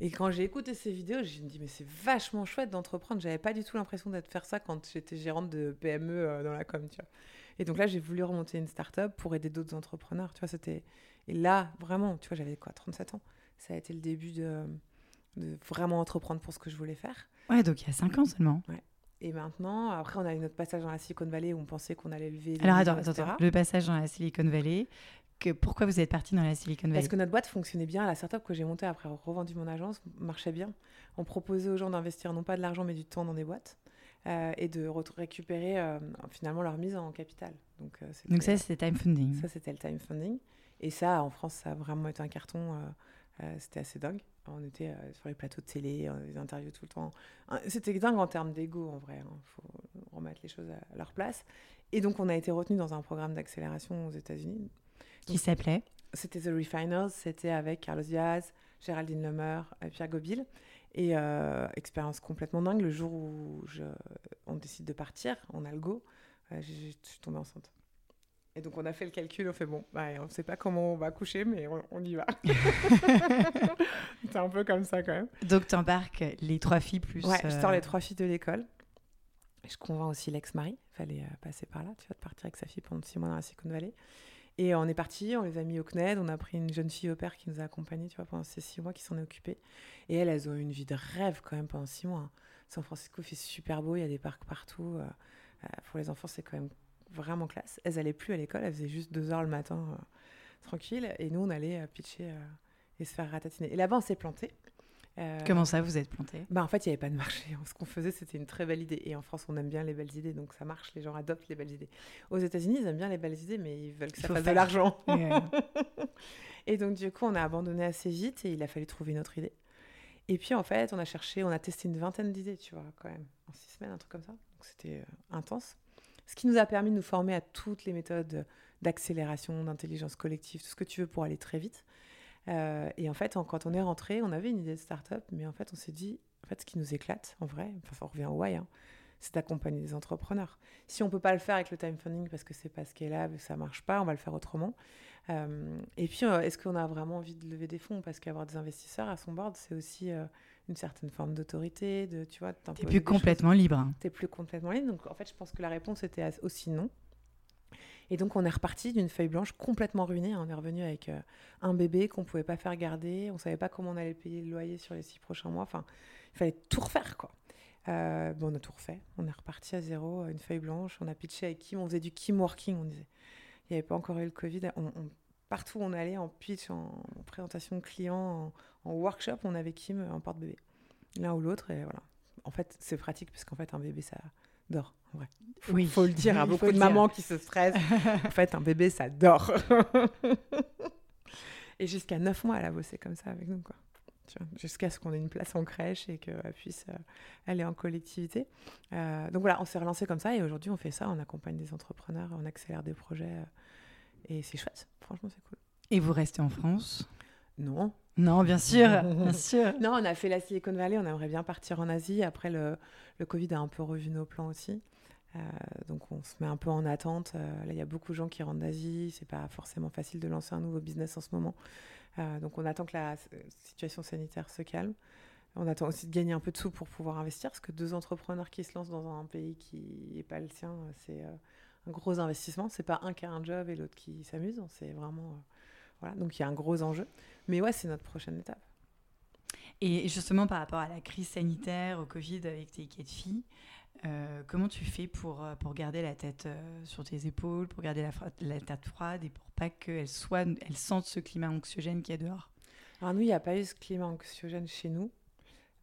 Et quand j'ai écouté ces vidéos, je me dis mais c'est vachement chouette d'entreprendre. J'avais pas du tout l'impression d'être faire ça quand j'étais gérante de PME euh, dans la com, tu vois. Et donc là, j'ai voulu remonter une start-up pour aider d'autres entrepreneurs, tu vois. C'était Et là, vraiment, tu vois, j'avais quoi, 37 ans? Ça a été le début de, de vraiment entreprendre pour ce que je voulais faire. Ouais, donc il y a 5 ans seulement. Ouais. Et maintenant, après, on a eu notre passage dans la Silicon Valley où on pensait qu'on allait lever. Alors millions, attends, etc. attends, attends. le passage dans la Silicon Valley. Que, pourquoi vous êtes parti dans la Silicon Valley Parce que notre boîte fonctionnait bien. La startup que j'ai montée après avoir revendu mon agence marchait bien. On proposait aux gens d'investir non pas de l'argent mais du temps dans des boîtes euh, et de re- récupérer euh, finalement leur mise en capital. Donc, euh, Donc ça, c'était time funding. ça, c'était le time funding. Et ça, en France, ça a vraiment été un carton. c'était assez dingue. On était sur les plateaux de télé, des interviews tout le temps. Hein, C'était dingue en termes d'ego, en vrai. Il faut remettre les choses à leur place. Et donc, on a été retenu dans un programme d'accélération aux États-Unis. Qui s'appelait C'était The Refiners, c'était avec Carlos Diaz, Géraldine Lemeur, et Pierre Gobil. Et euh, expérience complètement dingue. Le jour où je- on décide de partir, on a le go, euh, j'ai- je suis tombée enceinte. Et donc on a fait le calcul, on fait bon, bah, on ne sait pas comment on va coucher, mais on, on y va. <laughs> C'est un peu comme ça quand même. Donc t'embarques les trois filles plus. Ouais, je sors euh, les trois filles de l'école. Je convainc aussi l'ex-mari, il fallait euh, passer par là, tu vois, de partir avec sa fille pendant six mois dans la Silicon Valley. Et on est parti, on les a mis au CNED, on a pris une jeune fille au père qui nous a accompagnés, tu vois, pendant ces six mois, qui s'en est occupée. Et elles, elles ont eu une vie de rêve quand même pendant six mois. hein. San Francisco fait super beau, il y a des parcs partout. euh, euh, pour les enfants, c'est quand même vraiment classe. Elles allaient plus à l'école, elles faisaient juste deux heures le matin, euh, tranquille. Et nous, on allait pitcher et se faire ratatiner. Et là-bas, on s'est planté. Euh, Comment ça, vous êtes planté bah, en fait, il n'y avait pas de marché. Ce qu'on faisait, c'était une très belle idée. Et en France, on aime bien les belles idées, donc ça marche. Les gens adoptent les belles idées. Aux États-Unis, ils aiment bien les belles idées, mais ils veulent que ça fasse de faire. l'argent. <laughs> Ouais. Et donc, du coup, on a abandonné assez vite et il a fallu trouver une autre idée. Et puis, en fait, on a cherché, on a testé une vingtaine d'idées, tu vois, quand même, en six semaines, un truc comme ça. Donc, c'était euh, intense. Ce qui nous a permis de nous former à toutes les méthodes d'accélération, d'intelligence collective, tout ce que tu veux pour aller très vite. Euh, et en fait, en- quand on est rentré, on avait une idée de start-up, mais en fait, on s'est dit, en fait, ce qui nous éclate, en vrai, enfin, on revient au why, hein, c'est d'accompagner des entrepreneurs. Si on peut pas le faire avec le time funding parce que c'est pas scalable, ça marche pas, on va le faire autrement. Euh, et puis, euh, est-ce qu'on a vraiment envie de lever des fonds? Parce qu'avoir des investisseurs à son board, c'est aussi euh, une certaine forme d'autorité, de, tu vois, T'es plus des choses. complètement libre. hein. T'es plus complètement libre. Donc, en fait, je pense que la réponse était aussi non. Et donc, on est reparti d'une feuille blanche complètement ruinée. On est revenu avec euh, un bébé qu'on pouvait pas faire garder. On savait pas comment on allait payer le loyer sur les six prochains mois. Enfin, il fallait tout refaire, quoi. Euh, bon, on a tout refait. On est reparti à zéro, euh, une feuille blanche. On a pitché avec Kim. On faisait du Kim working, on disait. Il n'y avait pas encore eu le Covid. On, partout où on allait, en pitch, en, en présentation client, en, en workshop, on avait Kim en porte-bébé. L'un ou l'autre, et voilà. En fait, c'est pratique, parce qu'en fait, un bébé, ça dort, vrai. Faut, Oui. faut le dire à beaucoup de dire. mamans qui se stressent. <laughs> en fait, un bébé, ça dort. <laughs> et jusqu'à 9 mois, elle a bossé comme ça avec nous, quoi. Jusqu'à ce qu'on ait une place en crèche et qu'elle puisse euh, aller en collectivité. Euh, donc voilà, on s'est relancé comme ça et aujourd'hui, on fait ça. On accompagne des entrepreneurs, on accélère des projets. euh, et c'est chouette. Franchement, c'est cool. Et vous restez en France? Non, Non, bien sûr, bien <laughs> sûr. non, on a fait la Silicon Valley, on aimerait bien partir en Asie. Après, le, le Covid a un peu revu nos plans aussi. Euh, donc, on se met un peu en attente. Euh, là, il y a beaucoup de gens qui rentrent d'Asie. C'est pas forcément facile de lancer un nouveau business en ce moment. Euh, donc, on attend que la situation sanitaire se calme. On attend aussi de gagner un peu de sous pour pouvoir investir, parce que deux entrepreneurs qui se lancent dans un pays qui n'est pas le sien, c'est euh, un gros investissement. C'est pas un qui a un job et l'autre qui s'amuse. C'est vraiment. Voilà. Donc, il y a un gros enjeu. Mais ouais, c'est notre prochaine étape. Et justement, par rapport à la crise sanitaire, au Covid avec tes quatre filles, euh, comment tu fais pour, euh, pour garder la tête euh, sur tes épaules, pour garder la, tête froide et pour pas qu'elles elles sentent ce climat anxiogène qu'il y a dehors? Alors nous, il n'y a pas eu ce climat anxiogène chez nous.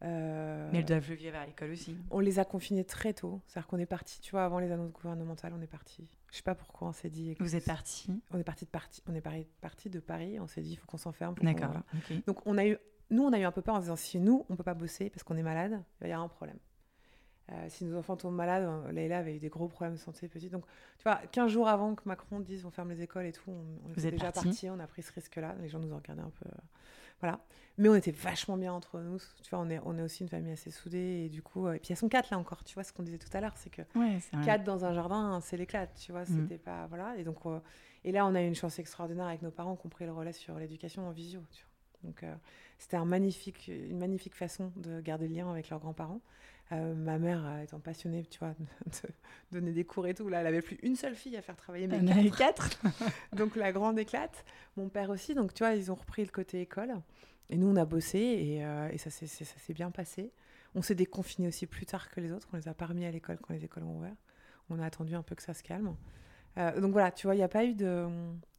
Euh, Mais elles doivent le vivre à l'école aussi. On les a confinés très tôt. C'est-à-dire qu'on est parti, tu vois, avant les annonces gouvernementales, on est parti. Je sais pas pourquoi on s'est dit. Vous êtes partis On est parti de Paris. On est parti de Paris. On s'est dit, il faut qu'on s'enferme. D'accord. voilà. Donc on a eu, nous, on a eu un peu peur en se disant, si nous, on peut pas bosser parce qu'on est malade, il va y avoir un problème. Euh, si nos enfants tombent malades, euh, Leïla avait eu des gros problèmes de santé petite. Donc, tu vois, 15 jours avant que Macron dise on ferme les écoles et tout, on, on Vous était êtes déjà partis, on a pris ce risque-là. Les gens nous ont regardé un peu. Euh, voilà. Mais on était vachement bien entre nous. Tu vois, on est, on est aussi une famille assez soudée. Et du coup, euh, et puis elles sont quatre là encore. Tu vois, ce qu'on disait tout à l'heure, c'est que Ouais, quatre dans un jardin, c'est l'éclate, tu vois. Mhm. C'était pas. Voilà. Et donc, euh, et là, on a eu une chance extraordinaire avec nos parents qui ont pris le relais sur l'éducation en visio, tu vois. Donc, c'était un magnifique, une magnifique façon de garder le lien avec leurs grands-parents. Ma mère étant passionnée, tu vois, <laughs> de, donner des cours et tout. Là, elle avait plus une seule fille à faire travailler, mais quatre. quatre. <laughs> donc la grande éclate. Mon père aussi. Donc tu vois, ils ont repris le côté école. Et nous, on a bossé et, et ça s'est bien passé. On s'est déconfiné aussi plus tard que les autres. On les a pas remis à l'école quand les écoles ont ouvert. On a attendu un peu que ça se calme. Euh, donc voilà, tu vois, il n'y a pas eu de.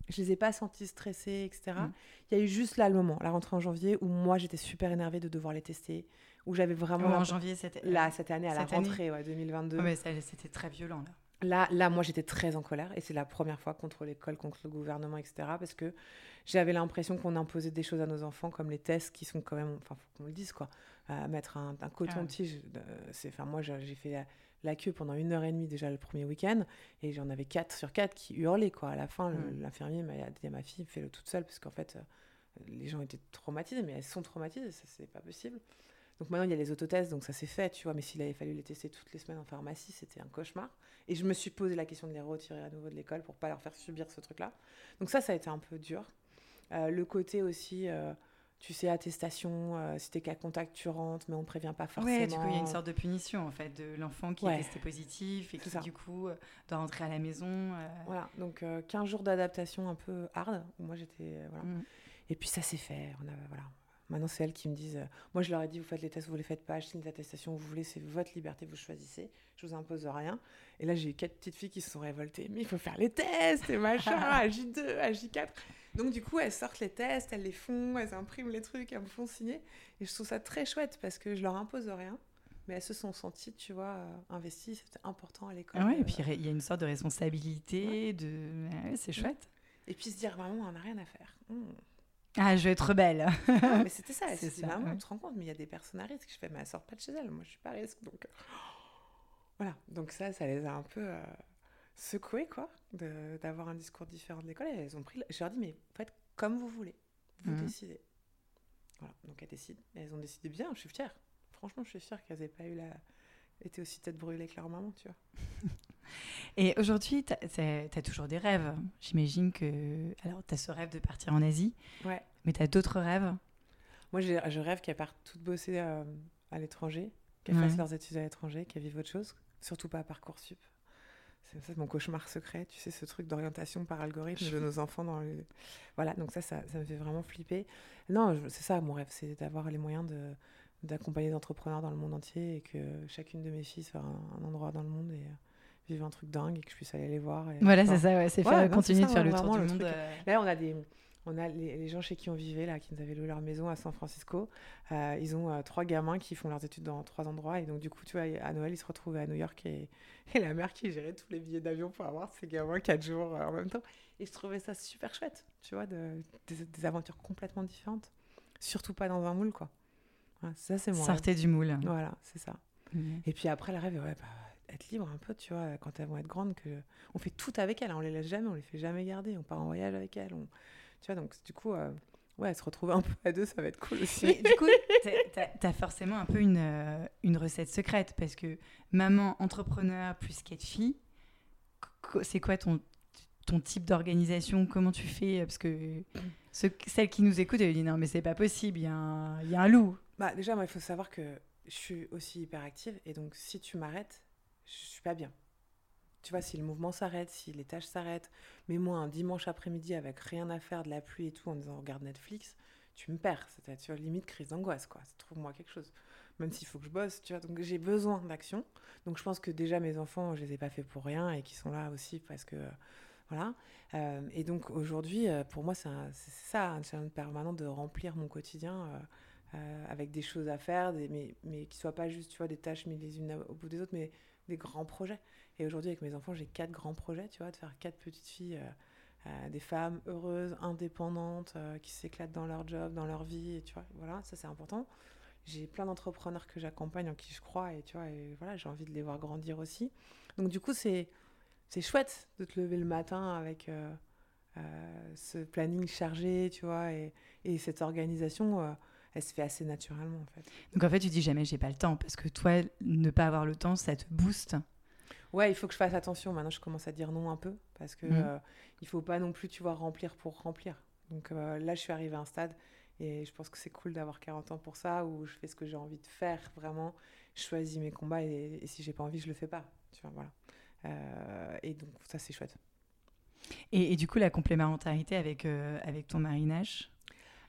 Je les ai pas sentis stressés, etc. Mm. Il y a eu juste là le moment, la rentrée en janvier, où moi j'étais super énervée de devoir les tester, où j'avais vraiment. en janvier, c'était. Là, cette année, à la rentrée, ouais, 2022. mais c'était très violent, là. Là, là, moi, j'étais très en colère et c'est la première fois contre l'école, contre le gouvernement, etc. Parce que j'avais l'impression qu'on imposait des choses à nos enfants, comme les tests, qui sont quand même, enfin, faut qu'on le dise, quoi. mettre un, coton-tige, ah c'est, enfin, moi, j'ai fait la, queue pendant une heure et demie déjà le premier week-end et j'en avais quatre sur quatre qui hurlaient, quoi. À la fin, mm. l'infirmier m'a dit à ma fille, fais-le toute seule, parce qu'en fait, euh, les gens étaient traumatisés, mais elles sont traumatisées, ça, c'est pas possible. Donc maintenant, il y a les autotests, donc ça s'est fait, tu vois. Mais s'il avait fallu les tester toutes les semaines en pharmacie, c'était un cauchemar. Et je me suis posé la question de les retirer à nouveau de l'école pour pas leur faire subir ce truc-là. Donc ça, ça a été un peu dur. Euh, le côté aussi, euh, tu sais, attestation, euh, si t'es cas contact, tu rentres, mais on ne prévient pas forcément. Oui, du coup, il y a une sorte de punition, en fait, de l'enfant qui est testé positif et qui, du coup, doit rentrer à la maison. Voilà, donc 15 jours d'adaptation un peu hard, où moi j'étais... Voilà. Mm. Et puis ça s'est fait, on a, voilà, Maintenant, c'est elles qui me disent. Euh, moi, je leur ai dit, vous faites les tests, vous les faites pas, achetez une attestation, vous voulez, c'est votre liberté, vous choisissez. Je vous impose rien. Et là, j'ai eu quatre petites filles qui se sont révoltées. Mais il faut faire les tests et machin, à J2, à J4. Donc, du coup, elles sortent les tests, elles les font, elles impriment les trucs, elles me font signer. Et je trouve ça très chouette parce que je leur impose rien. Mais elles se sont senties, tu vois, euh, investies. C'était important à l'école. Ah ouais, et puis il y a une sorte de responsabilité, de... c'est chouette. Et puis se dire, maman, on n'a rien à faire. Hmm. Ah, je vais être belle. mais <laughs> c'était ça. C'est ça. Maman, tu te rends compte, mais il y a des personnes à risque. Je fais, mais elle sort pas de chez elle. Moi, je suis pas à risque. Donc, euh, voilà. Donc, ça, ça les a un peu euh, secouées, quoi, d'avoir un discours différent de l'école. Elles ont pris. Je leur dis, mais faites comme vous voulez. Vous mhm. décidez. Voilà. Donc, elles décident. Et elles ont décidé bien. Je suis fière. Franchement, je suis fière qu'elles aient pas eu la. été aussi tête brûlée que leur maman, tu vois. <laughs> Et aujourd'hui, tu as, toujours des rêves. J'imagine que. Alors, tu as ce rêve de partir en Asie. Ouais. Mais tu as d'autres rêves? Moi, je rêve qu'elles partent toutes bosser euh, à l'étranger, qu'elles fassent leurs études à l'étranger, qu'elles vivent autre chose. Surtout pas à Parcoursup. C'est mon cauchemar secret, tu sais, ce truc d'orientation par algorithme de <laughs> nos enfants dans le... Voilà, donc ça, ça, me fait vraiment flipper. Non, c'est ça mon rêve, c'est d'avoir les moyens de d'accompagner des entrepreneurs dans le monde entier et que chacune de mes filles soit un, endroit dans le monde et, vivre un truc dingue et que je puisse aller les voir. voilà, c'est ça, ouais, c'est faire continuer de faire le tour du monde. Euh. Là, on a des. On a les, gens chez qui on vivait, là, qui nous avaient loué leur maison à San Francisco. Euh, ils ont euh, trois gamins qui font leurs études dans trois endroits. Et donc, du coup, tu vois, à Noël, ils se retrouvaient à New York et, <laughs> et la mère qui gérait tous les billets d'avion pour avoir ces gamins quatre jours en même temps. Et je trouvais ça super chouette, tu vois, de, des, aventures complètement différentes. Surtout pas dans un moule, quoi. ça, c'est moi. Sortez du moule. Voilà, c'est ça. Mmh. Et puis après, le rêve, ouais, bah, être libre un peu, tu vois, quand elles vont être grandes, que on fait tout avec elles, hein, on les laisse jamais, on les fait jamais garder, on part en voyage avec elles, on... tu vois, donc du coup, euh, ouais, se retrouver un peu à deux, ça va être cool aussi. du coup, <laughs> tu as, forcément un peu une, euh, une recette secrète, parce que maman, entrepreneur, plus quatre filles, c'est quoi ton, ton type d'organisation? Comment tu fais? Parce que ce, celle qui nous écoute, elle dit non, mais c'est pas possible, il y, a un, y a un loup. Bah, déjà, moi, il faut savoir que je suis aussi hyper active, et donc si tu m'arrêtes, je suis pas bien. Tu vois, si le mouvement s'arrête, si les tâches s'arrêtent, mais moi, un dimanche après-midi avec rien à faire, de la pluie et tout, en disant regarde Netflix, tu me perds. C'est tu vois, limite crise d'angoisse, quoi. Trouve-moi quelque chose. Même s'il faut que je bosse, tu vois. Donc j'ai besoin d'action. Donc je pense que déjà mes enfants, je les ai pas fait pour rien et qui sont là aussi parce que. voilà. Euh, et donc aujourd'hui, euh, pour moi, c'est ça, un challenge permanent de remplir mon quotidien. Euh, avec des choses à faire, mais, mais qui ne soient pas juste tu vois, des tâches mises les unes au bout des autres, mais des grands projets. Et aujourd'hui, avec mes enfants, j'ai quatre grands projets, tu vois, de faire quatre petites filles, euh, euh, des femmes heureuses, indépendantes, euh, qui s'éclatent dans leur job, dans leur vie, et tu vois, voilà, ça c'est important. J'ai plein d'entrepreneurs que j'accompagne, en qui je crois, et tu vois, et voilà, j'ai envie de les voir grandir aussi. Donc du coup, c'est c'est chouette de te lever le matin avec ce planning chargé, tu vois, et, et cette organisation elle se fait assez naturellement en fait. Donc en fait, tu dis jamais j'ai pas le temps parce que toi, ne pas avoir le temps, ça te booste. Ouais, il faut que je fasse attention. Maintenant, je commence à dire non un peu parce que ne mmh. euh, il faut pas non plus, tu vois, remplir pour remplir. Donc euh, là, je suis arrivée à un stade Et je pense que c'est cool d'avoir 40 ans pour ça, où je fais ce que j'ai envie de faire vraiment. Je choisis mes combats et, et si j'ai pas envie, je le fais pas. Tu vois, voilà. Euh, et donc, ça, c'est chouette. Et, du coup, la complémentarité avec, avec ton marinage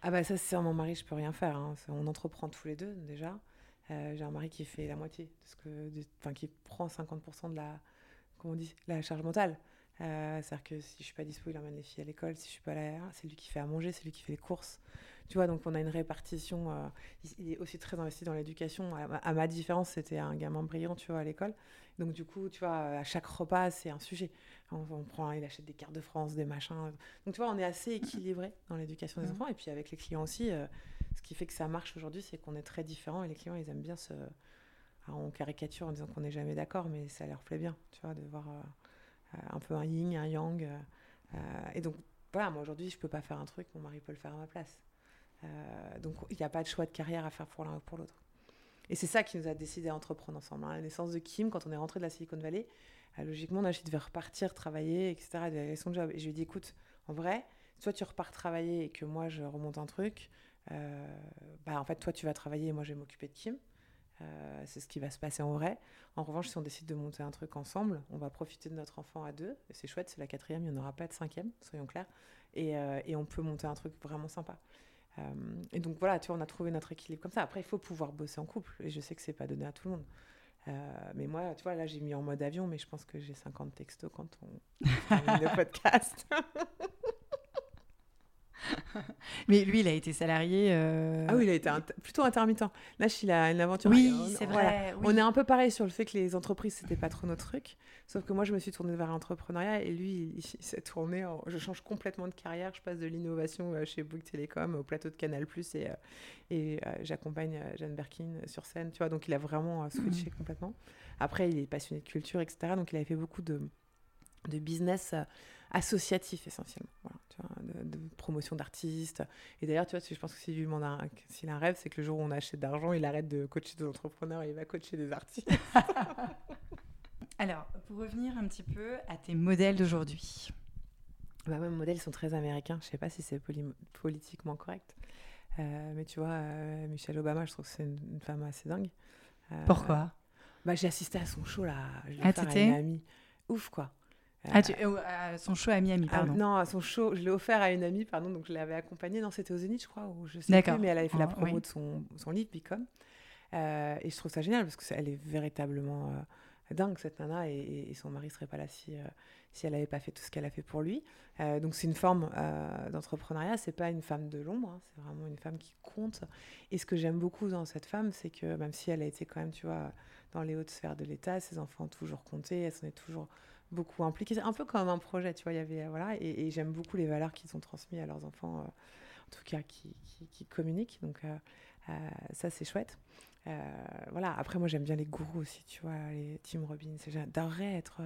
Ah, bah, ça, c'est sans mon mari, je peux rien faire. Hein. On entreprend tous les deux, déjà. Euh, j'ai un mari qui fait la moitié, parce que, enfin, qui prend 50% de la, charge mentale. C'est-à-dire que si je suis pas dispo, il emmène les filles à l'école. Si je suis pas là, c'est lui qui fait à manger, c'est lui qui fait les courses. Tu vois, donc on a une répartition. Euh, il est aussi très investi dans l'éducation. À, ma différence, c'était un gamin brillant, tu vois, à l'école. Donc du coup, tu vois, à chaque repas, c'est un sujet. On, prend, il achète des cartes de France, des machins. Donc tu vois, on est assez équilibré dans l'éducation des enfants. Et puis avec les clients aussi, euh, ce qui fait que ça marche aujourd'hui, c'est qu'on est très différents et les clients, ils aiment bien se. on caricature en disant qu'on n'est jamais d'accord, mais ça leur plaît bien, tu vois, de voir euh, un peu un yin, un yang. et donc, voilà, moi aujourd'hui, je peux pas faire un truc, mon mari peut le faire à ma place. Euh, donc il n'y a pas de choix de carrière à faire pour l'un ou pour l'autre. Et c'est ça qui nous a décidé à entreprendre ensemble. Hein. La naissance de Kim, quand on est rentré de la Silicon Valley, euh, logiquement, Nachi devait repartir travailler, etc. Il devait son job. Et je lui ai dit, écoute, en vrai, soit tu repars travailler et que moi je remonte un truc, euh, bah en fait, toi tu vas travailler et moi je vais m'occuper de Kim. c'est ce qui va se passer en vrai. En revanche, si on décide de monter un truc ensemble, on va profiter de notre enfant à deux. C'est chouette, c'est la quatrième, il n'y en aura pas de cinquième, soyons clairs. Et, et, on peut monter un truc vraiment sympa. Euh, et donc voilà, tu vois, on a trouvé notre équilibre comme ça. Après, il faut pouvoir bosser en couple. Et je sais que c'est pas donné à tout le monde. Euh, mais moi, tu vois, là, j'ai mis en mode avion, mais je pense que j'ai 50 textos quand on <laughs> le podcast. <laughs> <laughs> Mais lui, il a été salarié. Euh, ah oui, il a été plutôt intermittent. Là, il a une aventure. Oui, c'est vrai. On est un peu pareil sur le fait que les entreprises, c'était pas trop notre truc. Sauf que moi, je me suis tournée vers l'entrepreneuriat et lui, il, s'est tourné. Je change complètement de carrière. Je passe de l'innovation euh, chez Bouygues Télécom au plateau de Canal et, euh, et j'accompagne Jeanne Berkin sur scène. Tu vois, donc il a vraiment switché mmh. complètement. Après, il est passionné de culture, etc. Donc il avait fait beaucoup de, de business associatif essentiellement, de, promotion d'artistes. Et d'ailleurs, tu vois, je pense que s'il lui demande un, s'il a un rêve, c'est que le jour où on achète d'argent, il arrête de coacher des entrepreneurs et il va coacher des artistes. <laughs> Alors, pour revenir un petit peu à tes modèles d'aujourd'hui. Bah, mes modèles sont très américains. Je sais pas si c'est politiquement correct. Euh, mais tu vois, euh, Michelle Obama, je trouve que c'est une, femme assez dingue. Euh, Pourquoi? bah, J'ai assisté à son show là. Je ah, à une amie. Ouf, quoi. Ah, euh, son show à Miami, ah, pardon. non, à son show, je l'ai offert à une amie, pardon, donc je l'avais accompagnée. Non, c'était aux Zénith, je crois, ou je sais plus, mais elle avait fait la oh, promo de son, son livre, Become. Euh, et je trouve ça génial parce qu'elle est véritablement euh, dingue, cette nana, et, son mari serait pas là si, si elle n'avait pas fait tout ce qu'elle a fait pour lui. donc c'est une forme d'entrepreneuriat, c'est pas une femme de l'ombre, hein, c'est vraiment une femme qui compte. Et ce que j'aime beaucoup dans cette femme, c'est que même si elle a été quand même, tu vois, dans les hautes sphères de l'État, ses enfants ont toujours compté, elle s'en est toujours beaucoup impliqués. C'est un peu comme un projet, tu vois. Il y avait, voilà, et, j'aime beaucoup les valeurs qu'ils ont transmises à leurs enfants, euh, en tout cas qui, qui, communiquent. Donc, euh, euh, ça, c'est chouette. voilà. Après, moi, j'aime bien les gourous aussi, tu vois, les Tim Robbins. J'adorerais être,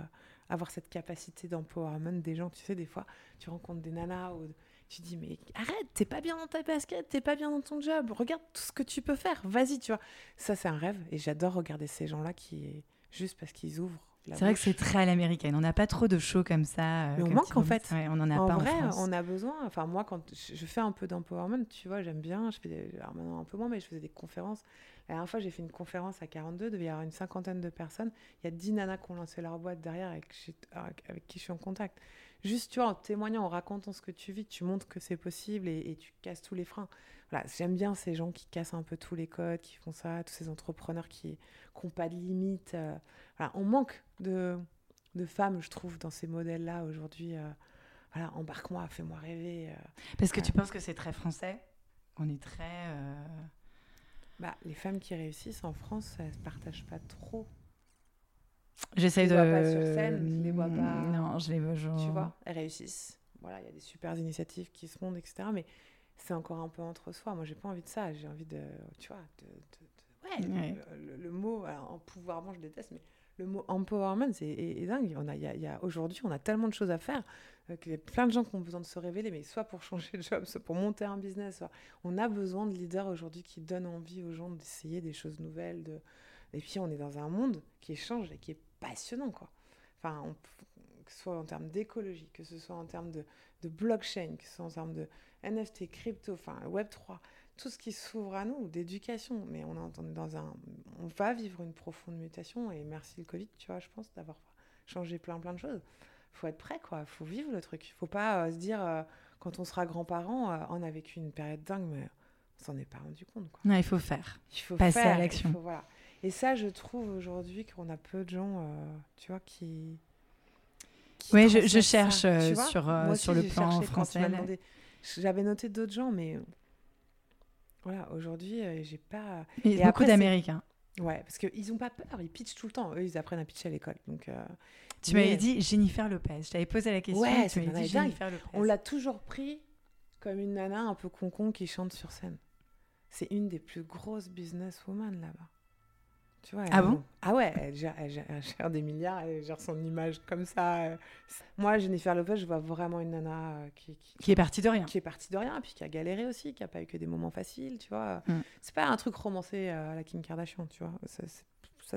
avoir cette capacité d'empowerment des gens. Tu sais, des fois, tu rencontres des nanas ou tu dis mais arrête, t'es pas bien dans ta basket, t'es pas bien dans ton job, regarde tout ce que tu peux faire, vas-y, tu vois. Ça c'est un rêve et j'adore regarder ces gens-là qui juste parce qu'ils ouvrent c'est vrai que c'est très à l'américaine. On n'a pas trop de shows comme ça. Euh, Mais on manque en fait. on en a pas vrai, en on a besoin. Enfin, moi, quand je fais un peu d'empowerment, tu vois, j'aime bien. Je fais alors maintenant un peu moins, mais je faisais des conférences. La dernière fois, j'ai fait une conférence à 42, il devait y avoir une cinquantaine de personnes. Il y a 10 nanas qui ont lancé leur boîte derrière avec, avec, qui je suis en contact. Juste, tu vois, en témoignant, en racontant ce que tu vis, tu montres que c'est possible et, et, tu casses tous les freins. Voilà, j'aime bien ces gens qui cassent un peu tous les codes, qui font ça, tous ces entrepreneurs qui n'ont pas de limites. Euh. voilà, on manque de de femmes, je trouve, dans ces modèles-là aujourd'hui. Euh, voilà, embarque-moi, fais-moi rêver. Euh. Parce que tu penses que c'est très français? On est très. Euh, bah, les femmes qui réussissent en France, elles ne se partagent pas trop. J'essaie de. Je les vois pas sur scène, les vois pas. Non, je les vois genre... Tu vois, elles réussissent. Voilà, il y a des super initiatives qui se montent, etc. Mais c'est encore un peu entre soi. Moi, j'ai pas envie de ça. J'ai envie de, tu vois, de, ouais, Le, le, mot, en pouvoir, je déteste, mais le mot empowerment, c'est dingue. On a, y y a, Aujourd'hui, on a tellement de choses à faire euh, qu'il y a plein de gens qui ont besoin de se révéler, mais soit pour changer de job, soit pour monter un business. On a besoin de leaders aujourd'hui qui donnent envie aux gens d'essayer des choses nouvelles. De... Et puis, on est dans un monde qui change et qui est passionnant. Quoi. Enfin, que ce soit en termes d'écologie, que ce soit en termes de, de, blockchain, que ce soit en termes de NFT, crypto, enfin Web3, tout ce qui s'ouvre à nous, d'éducation. Mais on est dans un, on va vivre une profonde mutation et merci le Covid, tu vois, je pense d'avoir changé plein plein de choses. Faut être prêt, quoi. Faut vivre le truc. Il Faut pas euh, se dire euh, quand on sera grand-parent, euh, on a vécu une période dingue, mais on s'en est pas rendu compte. Quoi. Non, il faut faire. Il faut passer faire, à l'action. Voilà. Et ça, je trouve aujourd'hui qu'on a peu de gens, tu vois, qui. oui, je, je, cherche sur, sur le plan français. J'avais noté d'autres gens, mais voilà, aujourd'hui, euh, j'ai pas. Et, et beaucoup d'Américains. Ouais, parce qu'ils n'ont pas peur, ils pitchent tout le temps. Eux, ils apprennent à pitcher à l'école. Donc, euh, Tu m'avais dit Jennifer Lopez. Je t'avais posé la question. Ouais, tu dit Jennifer Lopez. On l'a toujours pris comme une nana un peu concon qui chante sur scène. C'est une des plus grosses businesswomen là-bas. Tu vois, ah bon? Ah ouais, elle gère, des milliards, elle gère son image comme ça. Moi, Jennifer Lopez, je vois vraiment une nana euh, qui, qui, est partie de rien. Qui est partie de rien, puis qui a galéré aussi, qui a pas eu que des moments faciles, tu vois. Mm. C'est pas un truc romancé euh, à la Kim Kardashian, tu vois. Ça,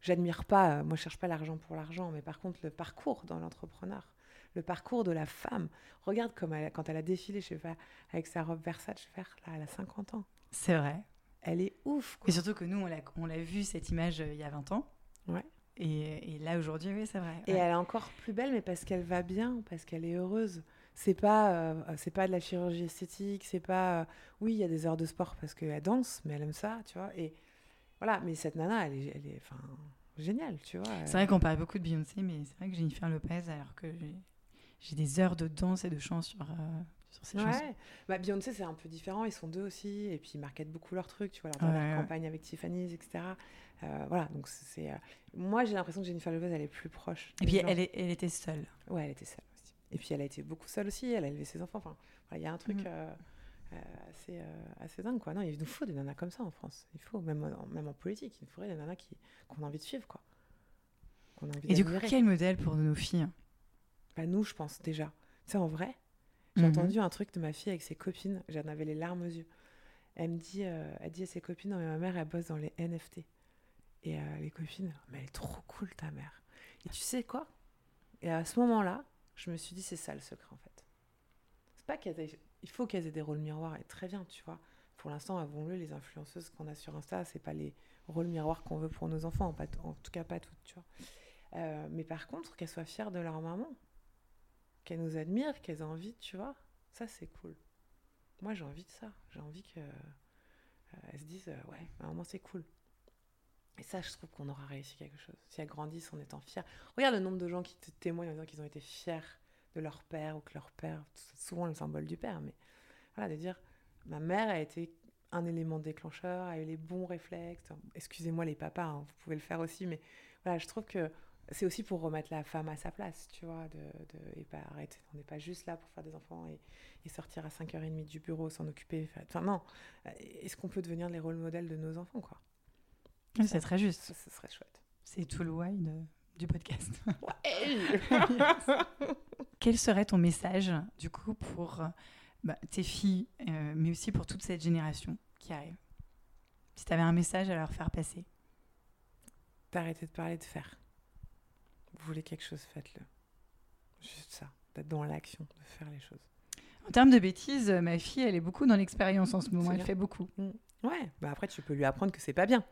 J'admire pas, euh, moi je cherche pas l'argent pour l'argent, mais par contre le parcours dans l'entrepreneur, le parcours de la femme. Regarde comme elle, quand elle a défilé, je sais pas, avec sa robe Versace, là, elle a 50 ans. C'est vrai elle est ouf. Et surtout que nous, on l'a vu cette image euh, il y a 20 ans. Ouais. Et, et là, aujourd'hui, oui, c'est vrai. Et elle est encore plus belle, mais parce qu'elle va bien, parce qu'elle est heureuse. C'est pas, euh, c'est pas de la chirurgie esthétique, c'est pas. Euh, oui, il y a des heures de sport parce qu'elle danse, mais elle aime ça, tu vois. Et voilà, mais cette nana, elle est, elle est enfin, géniale, tu vois. C'est vrai qu'on parle beaucoup de Beyoncé, mais c'est vrai que Jennifer Lopez, alors que j'ai des heures de danse et de chant sur, ouais. Bah, Beyoncé, c'est un peu différent. Ils sont deux aussi. Et puis, ils marketent beaucoup leurs trucs. Tu vois, leur campagne avec Tiffany's, etc. Euh, voilà. Donc, c'est. Euh, moi, j'ai l'impression que Jennifer Lopez, elle est plus proche. Et puis, elle, est, elle, était seule. Ouais, elle était seule aussi. Et puis, elle a été beaucoup seule aussi. Elle a élevé ses enfants. Enfin, il y a un truc. Mm. Euh, assez, assez dingue quoi. Non, il nous faut des nanas comme ça en France. Il faut, même, en, même en politique, il nous faudrait des nanas qui, qu'on a envie de suivre quoi. Et du coup, quel modèle pour nos filles? Bah, Nous, je pense déjà. Tu sais, en vrai, j'ai mhm. entendu un truc de ma fille avec ses copines, j'en avais les larmes aux yeux. Elle me dit, euh, elle dit à ses copines, non mais ma mère elle bosse dans les NFT. Et euh, les copines, mais elle est trop cool ta mère. Et tu sais quoi? Et à ce moment-là, je me suis dit, c'est ça le secret en fait. C'est pas qu'il il faut qu'elles aient des rôles miroirs, et très bien, tu vois. Pour l'instant, avons-le, les influenceuses qu'on a sur Insta, c'est pas les rôles miroirs qu'on veut pour nos enfants, en tout cas pas toutes, tu vois. Euh, mais par contre, qu'elles soient fières de leur maman, qu'elles nous admirent, qu'elles aient envie, tu vois. Ça, c'est cool. Moi, j'ai envie de ça. J'ai envie qu'elles euh, se disent, euh, ouais, vraiment, c'est cool. Et ça, je trouve qu'on aura réussi quelque chose. Si elles grandissent en étant fières. Regarde le nombre de gens qui te témoignent en disant qu'ils ont été fiers de leur père ou que leur père, souvent le symbole du père, mais voilà, de dire, ma mère a été un élément déclencheur, a eu les bons réflexes. Excusez-moi les papas, hein, vous pouvez le faire aussi, mais voilà, je trouve que c'est aussi pour remettre la femme à sa place, tu vois, de, de et pas arrêter. On n'est pas juste là pour faire des enfants et, et sortir à 5h30 du bureau, s'en occuper. Enfin, non. Est-ce qu'on peut devenir les rôles modèles de nos enfants, quoi? C'est très juste. Ce serait chouette. C'est tout le why du podcast. <laughs> Quel serait ton message, du coup, pour bah, tes filles, euh, mais aussi pour toute cette génération qui arrive? Si tu avais un message à leur faire passer T'arrêter de parler de faire vous voulez quelque chose, faites-le. Juste ça, d'être dans l'action, de faire les choses. En termes de bêtises, ma fille, elle est beaucoup dans l'expérience en ce moment. Elle fait beaucoup. Mm. Ouais, bah après, tu peux lui apprendre que c'est pas bien.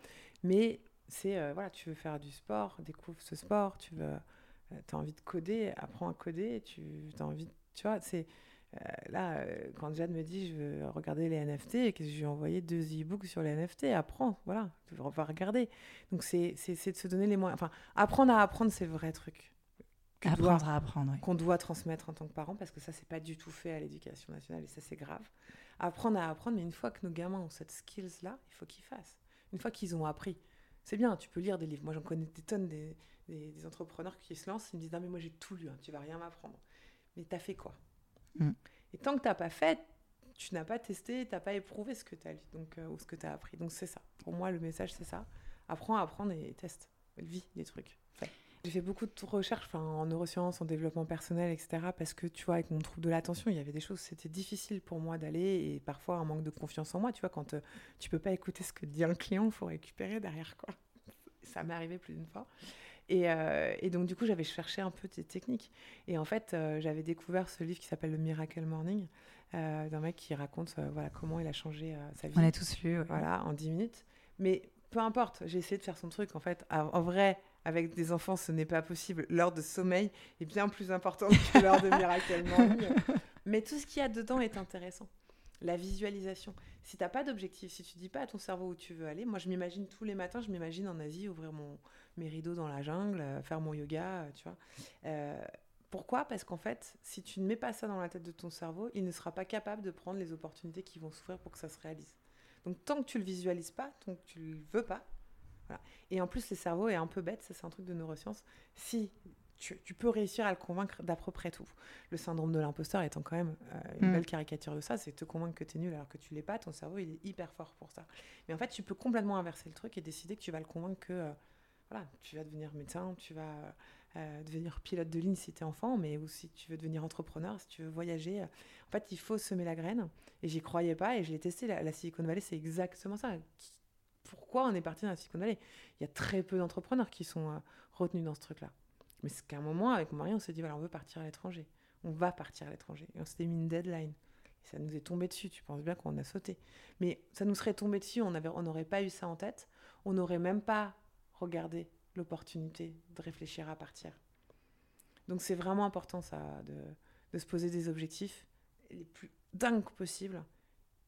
Mais c'est, euh, voilà, tu veux faire du sport, découvre ce sport, tu veux, euh, as envie de coder, apprends à coder, tu as envie, tu vois, c'est, là, euh, quand Jade me dit je veux regarder les NFT et que je lui ai envoyé deux e-books sur les NFT, apprends, voilà, on va regarder. Donc c'est de se donner les moyens. Enfin, apprendre à apprendre, c'est le vrai truc. Apprendre à apprendre. Qu'on doit transmettre en tant que parent, parce que ça, c'est pas du tout fait à l'éducation nationale et ça, c'est grave. Apprendre à apprendre, mais une fois que nos gamins ont cette skills-là, il faut qu'ils fassent. Une fois qu'ils ont appris. C'est bien, tu peux lire des livres. Moi, j'en connais des tonnes des, des, entrepreneurs qui se lancent, ils me disent Non, mais moi, j'ai tout lu, hein, tu vas rien m'apprendre. Mais t'as fait quoi? Mm. Et tant que tu n'as pas fait, tu n'as pas testé, tu n'as pas éprouvé ce que tu as lu donc, euh, ou ce que tu as appris. Donc c'est ça. Pour moi, le message, c'est ça. Apprends à apprendre et teste. Vis des trucs. J'ai fait beaucoup de recherches en neurosciences, en développement personnel, etc. Parce que, tu vois, avec mon trouble de l'attention, il y avait des choses, c'était difficile pour moi d'aller et parfois un manque de confiance en moi. Tu vois, quand euh, tu peux pas écouter ce que dit un client, il faut récupérer derrière, quoi. Ça m'est arrivé plus d'une fois. Et, euh, et, donc, du coup, j'avais cherché un peu des techniques. Et en fait, euh, j'avais découvert ce livre qui s'appelle Le Miracle Morning, euh, d'un mec qui raconte voilà, comment il a changé sa vie. On l'a tous lu. Voilà, en 10 minutes. Mais peu importe, j'ai essayé de faire son truc. En fait, en vrai, avec des enfants, ce n'est pas possible. L'heure de sommeil est bien plus importante que l'heure de Miracle <laughs> Morning. Mais tout ce qu'il y a dedans est intéressant. La visualisation. Si tu n'as pas d'objectif, si tu dis pas à ton cerveau où tu veux aller, moi je m'imagine tous les matins, je m'imagine en Asie ouvrir mon, mes rideaux dans la jungle, euh, faire mon yoga, euh, tu vois. Euh, pourquoi? Parce qu'en fait, si tu ne mets pas ça dans la tête de ton cerveau, il ne sera pas capable de prendre les opportunités qui vont s'ouvrir pour que ça se réalise. Donc tant que tu le visualises pas, tant que tu le veux pas, voilà. Et en plus, le cerveau est un peu bête, ça c'est un truc de neurosciences. Si tu, peux réussir à le convaincre d'à peu près tout. Le syndrome de l'imposteur étant quand même une mm. belle caricature de ça, c'est te convaincre que tu es nul alors que tu l'es pas, ton cerveau il est hyper fort pour ça. Mais en fait, tu peux complètement inverser le truc et décider que tu vas le convaincre que voilà, tu vas devenir médecin, tu vas euh, devenir pilote de ligne si tu es enfant, mais aussi tu veux devenir entrepreneur, si tu veux voyager. En fait, il faut semer la graine. Et j'y croyais pas et je l'ai testé. La, Silicon Valley, c'est exactement ça. Pourquoi on est parti dans la Silicon Valley? Il y a très peu d'entrepreneurs qui sont euh, retenus dans ce truc-là. Mais c'est qu'à un moment, avec mon mari, on s'est dit voilà, on veut partir à l'étranger. On va partir à l'étranger. Et on s'était mis une deadline. Ça nous est tombé dessus. Tu penses bien qu'on a sauté. Mais ça nous serait tombé dessus. On n'aurait on pas eu ça en tête. On n'aurait même pas regarder l'opportunité de réfléchir à partir. Donc c'est vraiment important ça, de, se poser des objectifs les plus dingues possibles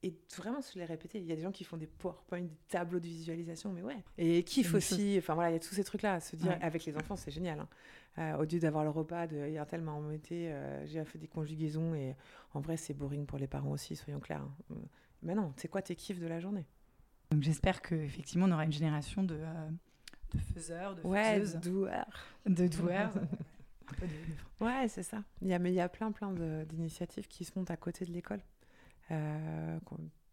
et vraiment se les répéter. Il y a des gens qui font des PowerPoint, des tableaux de visualisation, mais ouais. Et kiff aussi. Enfin voilà, il y a tous ces trucs-là à se dire. Avec les enfants, c'est génial. Hein. Euh, au lieu d'avoir le repas de hier tellement embêté, euh, j'ai fait des conjugaisons et en vrai, c'est boring pour les parents aussi, soyons clairs. Hein. Mais non, c'est quoi tes kiffs de la journée? Donc j'espère qu'effectivement, on aura une génération de. Euh, de faiseurs, de ouais, de doueurs. De doueurs. <laughs> ouais, c'est ça. Il y a, mais il y a plein, plein d'initiatives qui se montent à côté de l'école. Euh,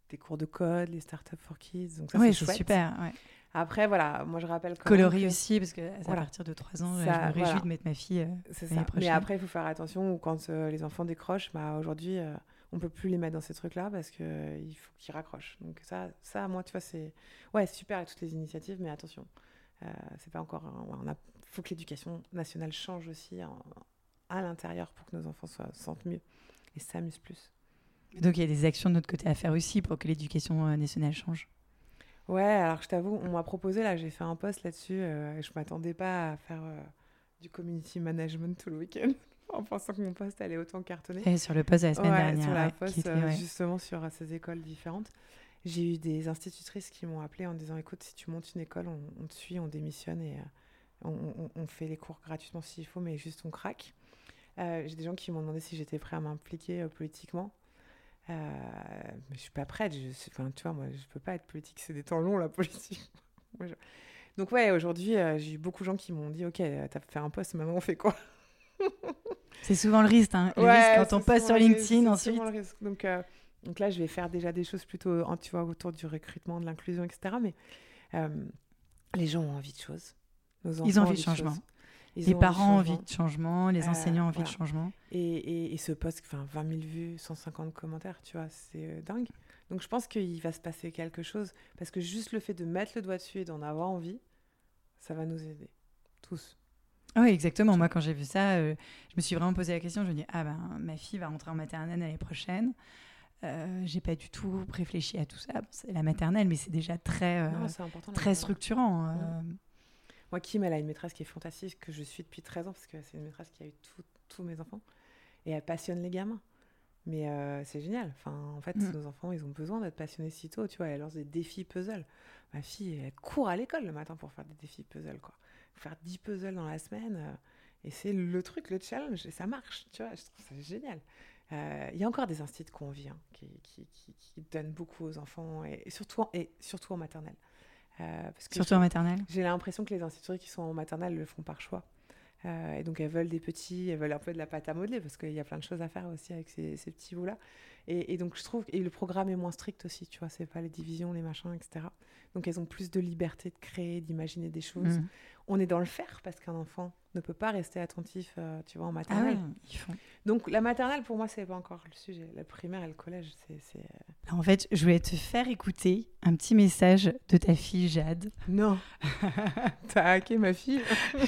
des cours de code, les startups for kids. Donc ça, oui, c'est super. Ouais. Après, voilà, moi je rappelle. Coloris aussi, parce que à partir de 3 ans, ça, je me réjouis de mettre ma fille. Euh, c'est ça. Mais après, il faut faire attention quand euh, les enfants décrochent. Bah, Aujourd'hui, euh, on peut plus les mettre dans ces trucs-là parce qu'il il faut qu'ils raccrochent. Donc, ça, ça, moi, tu vois, c'est. Ouais, super toutes les initiatives, mais attention. Euh, c'est pas encore. Il faut que l'éducation nationale change aussi à l'intérieur pour que nos enfants soient, se sentent mieux et s'amusent plus. Donc il y a des actions de notre côté à faire aussi pour que l'éducation euh, nationale change. Ouais, alors je t'avoue, on m'a proposé, là, j'ai fait un post là-dessus, euh, et je m'attendais pas à faire du community management tout le week-end, <laughs> en pensant que mon post allait autant cartonner. Et sur le post de la semaine dernière. Sur la post, justement, sur ces écoles différentes. J'ai eu des institutrices qui m'ont appelé en disant écoute, si tu montes une école, on, te suit, on démissionne et euh, on, fait les cours gratuitement s'il faut, mais juste on craque. Euh, j'ai des gens qui m'ont demandé si j'étais prêt à m'impliquer euh, politiquement. mais je suis pas prête. Je, enfin, tu vois, moi, je peux pas être politique. C'est des temps longs, la politique. <laughs> Donc, ouais, aujourd'hui, j'ai eu beaucoup de gens qui m'ont dit Ok, t'as fait un poste, maintenant on fait quoi? C'est souvent le risque, hein. le risque quand on poste sur LinkedIn ensuite. Donc, donc là, je vais faire déjà des choses plutôt tu vois, autour du recrutement, de l'inclusion, etc. Mais euh, les gens ont envie de choses. Ils ont envie de changement. les parents ont envie de changement, les euh, enseignants ont envie de changement. Et, et, ce poste, enfin, 20 000 vues, 150 commentaires, tu vois, c'est euh, dingue. Donc je pense qu'il va se passer quelque chose, parce que juste le fait de mettre le doigt dessus et d'en avoir envie, ça va nous aider, tous. Oui, exactement. Moi, quand j'ai vu ça, je me suis vraiment posé la question. Je me dis, ah ben, ma fille va rentrer en maternelle l'année prochaine. Euh, j'ai pas du tout réfléchi à tout ça. c'est la maternelle, mais c'est déjà très, euh, très structurant. Euh. Moi, Kim, elle a une maîtresse qui est fantastique, que je suis depuis 13 ans, parce que c'est une maîtresse qui a eu tous mes enfants. Et elle passionne les gamins. Mais c'est génial. Enfin, en fait, mm. nos enfants, ils ont besoin d'être passionnés si tôt. Tu vois, elle lance des défis puzzle. Ma fille, elle court à l'école le matin pour faire des défis puzzle, quoi. Faire 10 puzzles dans la semaine. et c'est le truc, le challenge, et ça marche. Tu vois, je trouve ça génial. Euh, il y a encore des instituts qu'on vit hein, qui, qui, qui, donnent beaucoup aux enfants et, surtout, en, et surtout en maternelle. Euh, parce que surtout en maternelle J'ai l'impression que les instituts qui sont en maternelle le font par choix. Euh, et donc elles veulent des petits, elles veulent un peu de la pâte à modeler parce qu'il y a plein de choses à faire aussi avec ces, ces petits bouts-là. Et, et, donc je trouve, et le programme est moins strict aussi, tu vois, c'est pas les divisions, les machins, etc. Donc elles ont plus de liberté de créer, d'imaginer des choses. Mm. On est dans le faire parce qu'un enfant ne peut pas rester attentif, euh, tu vois, en Ah maternelle. ouais, ils font. Donc la maternelle, pour moi, c'est pas encore le sujet. La primaire et le collège, c'est... euh, en fait, je voulais te faire écouter un petit message de ta fille Jade. Non <laughs> T'as hacké ma fille? <laughs>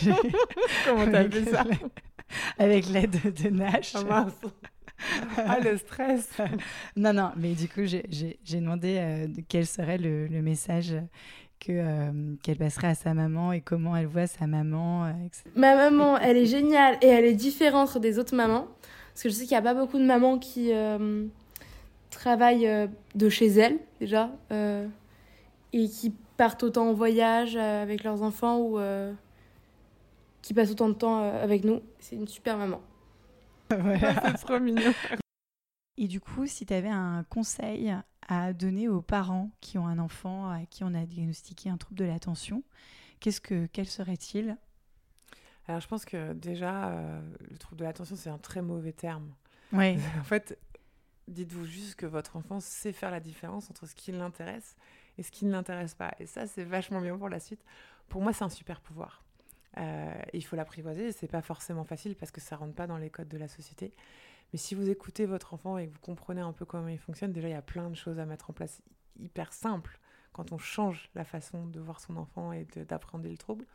Comment t'as fait ça? Avec l'aide de Nash. Ah mince Ah, le stress <laughs> Non, non, mais du coup, j'ai- demandé euh, quel serait le, le message que euh, qu'elle passerait à sa maman et comment elle voit sa maman. euh, etc. Ma maman, elle est géniale et elle est différente des autres mamans. Parce que je sais qu'il n'y a pas beaucoup de mamans qui euh, travaillent euh, de chez elles, déjà, euh, et qui partent autant en voyage avec leurs enfants ou euh, qui passent autant de temps avec nous. C'est une super maman. <laughs> Voilà. C'est trop mignon Et du coup, si tu avais un conseil à donner aux parents qui ont un enfant à qui on a diagnostiqué un trouble de l'attention, qu'est-ce que quel serait-il? Alors je pense que déjà, euh, le trouble de l'attention, c'est un très mauvais terme. Ouais. <laughs> En fait, dites-vous juste que votre enfant sait faire la différence entre ce qui l'intéresse et ce qui ne l'intéresse pas. Et ça, c'est vachement bien pour la suite. Pour moi, c'est un super pouvoir. Euh, il faut l'apprivoiser. C'est pas forcément facile parce que ça rentre pas dans les codes de la société. Mais si vous écoutez votre enfant et que vous comprenez un peu comment il fonctionne, déjà, il y a plein de choses à mettre en place hyper simples quand on change la façon de voir son enfant et de- d'appréhender le trouble.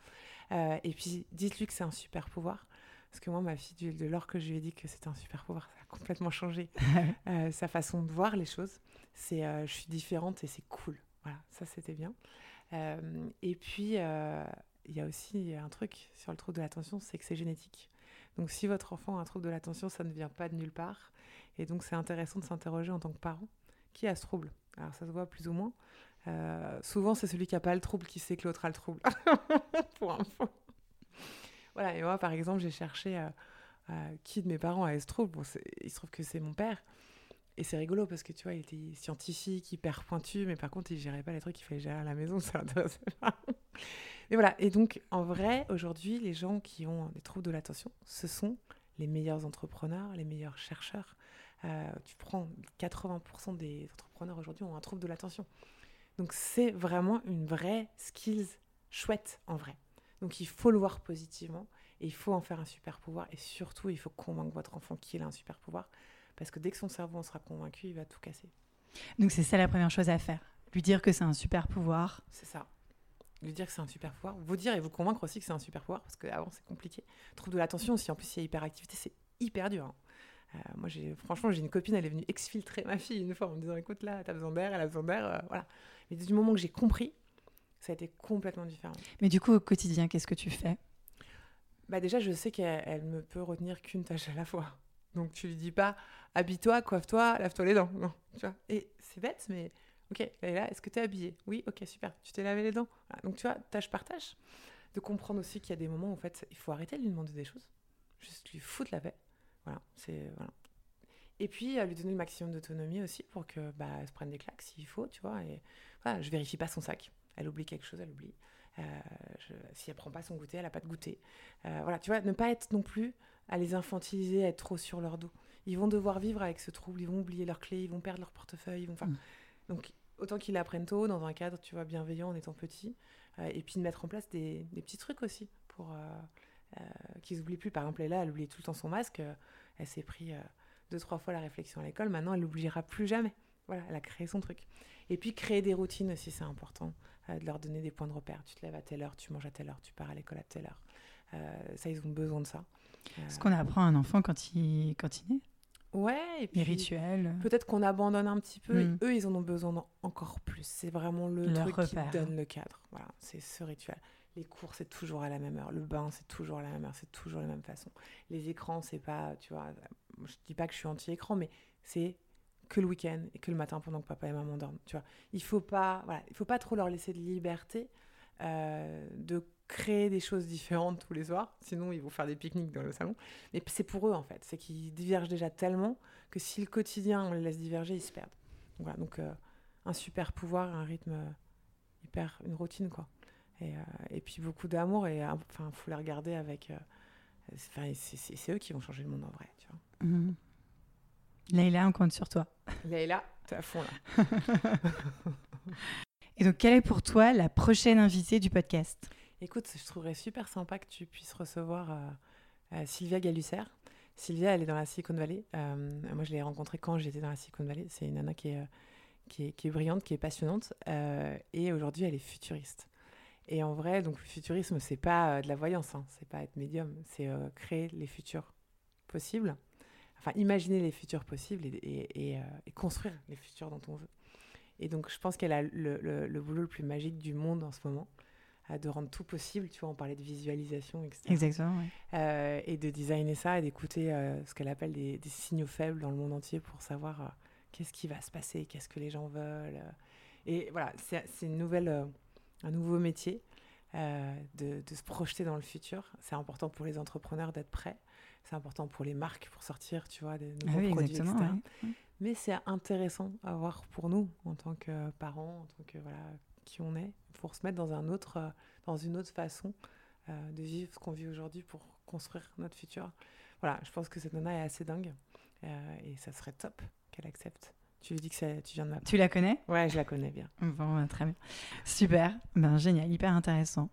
Euh, et puis, dites-lui que c'est un super pouvoir. Parce que moi, ma fille, de l'or que je lui ai dit que c'était un super pouvoir, ça a complètement changé <laughs> euh, sa façon de voir les choses. C'est euh, je suis différente et c'est cool. Voilà, ça c'était bien. Et puis, il y a aussi un truc sur le trouble de l'attention, c'est que c'est génétique. Donc si votre enfant a un trouble de l'attention, ça ne vient pas de nulle part. Et donc c'est intéressant de s'interroger en tant que parent qui a ce trouble? Alors ça se voit plus ou moins. Euh, souvent c'est celui qui n'a pas le trouble qui sait que l'autre a le trouble. <laughs> Pour info. Voilà, et moi par exemple j'ai cherché euh, euh, qui de mes parents a ce trouble? Il se trouve que c'est mon père. Et c'est rigolo parce que tu vois, il était scientifique, hyper pointu, mais par contre, il gérait pas les trucs qu'il fallait gérer à la maison, <laughs> ça. Mais voilà, et donc en vrai, aujourd'hui, les gens qui ont des troubles de l'attention, ce sont les meilleurs entrepreneurs, les meilleurs chercheurs. Euh, tu prends 80% des entrepreneurs aujourd'hui ont un trouble de l'attention. Donc c'est vraiment une vraie skills chouette en vrai. Donc il faut le voir positivement et il faut en faire un super pouvoir et surtout il faut convaincre votre enfant qu'il a un super pouvoir parce que dès que son cerveau en sera convaincu, il va tout casser. Donc c'est ça la première chose à faire. Lui dire que c'est un super pouvoir. C'est ça. Lui dire que c'est un super pouvoir. Vous dire et vous convaincre aussi que c'est un super pouvoir, parce qu'avant c'est compliqué. Trouble de l'attention aussi, en plus il y a hyperactivité, c'est hyper dur. hein. Euh, moi, j'ai, franchement, j'ai une copine, elle est venue exfiltrer ma fille une fois en me disant écoute, là, t'as besoin d'air, elle a besoin d'air. euh, voilà. Mais du moment que j'ai compris, ça a été complètement différent. Mais du coup, au quotidien, qu'est-ce que tu fais? Bah déjà, je sais qu'elle elle me peut retenir qu'une tâche à la fois. Donc tu lui dis pas habille-toi, coiffe-toi, lave-toi les dents. Non, tu vois. Et c'est bête, mais ok, là, est-ce que tu es habillée? Oui, ok, super. Tu t'es lavé les dents. Donc tu vois, tâche par tâche. De comprendre aussi qu'il y a des moments où en fait, il faut arrêter de lui demander des choses. Juste lui foutre la paix. Voilà, c'est voilà. Et puis euh, lui donner le maximum d'autonomie aussi pour que bah se prenne des claques s'il faut, tu vois. Et voilà, je vérifie pas son sac. Elle oublie quelque chose, elle oublie. Euh, si elle prend pas son goûter, elle a pas de goûter. Euh, voilà, tu vois, ne pas être non plus à les infantiliser, à être trop sur leur dos. Ils vont devoir vivre avec ce trouble, ils vont oublier leurs clés, ils vont perdre leur portefeuille, ils vont. enfin, Mm. Donc, autant qu'ils l'apprennent tôt, dans un cadre, tu vois, bienveillant en étant petit, euh, et puis de mettre en place des, des petits trucs aussi pour euh, euh, qu'ils oublient plus. Par exemple, là, elle oublie tout le temps son masque. elle s'est pris deux, trois fois la réflexion à l'école. Maintenant, elle l'oubliera plus jamais. Voilà, elle a créé son truc. Et puis, créer des routines aussi, c'est important. de leur donner des points de repère. Tu te lèves à telle heure, tu manges à telle heure, tu pars à l'école à telle heure. Ça, ils ont besoin de ça. Euh, Ce qu'on apprend à un enfant quand il, quand il naît. Ouais, et puis Les rituels. peut-être qu'on abandonne un petit peu. Mm. et eux, ils en ont besoin encore plus. C'est vraiment le Leur truc repère. qui donne le cadre. Voilà, c'est ce rituel. Les cours, c'est toujours à la même heure. Le bain, c'est toujours à la même heure. C'est toujours la même façon. Les écrans, c'est pas, tu vois, je dis pas que je suis anti-écran, mais c'est que le week-end et que le matin pendant que papa et maman dorment. Tu vois, il faut pas, voilà, il faut pas trop leur laisser de liberté euh, de créer des choses différentes tous les soirs. Sinon, ils vont faire des pique-niques dans le salon. Mais c'est pour eux en fait, c'est qu'ils divergent déjà tellement que si le quotidien on les laisse diverger, ils se perdent. Donc, voilà, donc euh, un super pouvoir, un rythme euh, hyper, une routine quoi. Et, euh, et puis beaucoup d'amour et enfin faut les regarder avec. euh, Enfin, c'est- eux qui vont changer le monde en vrai, tu vois. Mhm. Leïla, on compte sur toi. <laughs> Là, t'es à fond là. <laughs> Et donc, quelle est pour toi la prochaine invitée du podcast? Écoute, je trouverais super sympa que tu puisses recevoir euh, euh, Sylvia Galusser. Sylvia, elle est dans la Silicon Valley. Euh, moi, je l'ai rencontrée quand j'étais dans la Silicon Valley. C'est une nana qui est, qui est, brillante, qui est passionnante. et aujourd'hui, elle est futuriste. Et en vrai, donc le futurisme, c'est pas de la voyance, hein, c'est pas être médium, c'est créer les futurs possibles. Enfin, imaginer les futurs possibles et, et, construire les futurs dont on veut. Et donc, je pense qu'elle a le, boulot le plus magique du monde en ce moment, de rendre tout possible. Tu vois, on parlait de visualisation, etc. Exactement. Euh, et de designer ça et d'écouter euh, ce qu'elle appelle des, signaux faibles dans le monde entier pour savoir euh, qu'est-ce qui va se passer, qu'est-ce que les gens veulent. Et voilà, c'est une nouvelle, un nouveau métier. De, de, se projeter dans le futur. C'est important pour les entrepreneurs d'être prêts. C'est important pour les marques pour sortir, tu vois, des nouveaux ah produits, etc. Mais c'est intéressant à voir pour nous en tant que parents, en tant que voilà qui on est, pour se mettre dans un autre, euh, dans une autre façon euh, de vivre ce qu'on vit aujourd'hui pour construire notre futur. Voilà, je pense que cette nana est assez dingue euh, et ça serait top qu'elle accepte. Tu lui dis que tu viens de m'appeler. Tu la connais? Ouais, je la connais bien. <laughs> Bon, ben, très bien. Super. Ben, génial, hyper intéressant.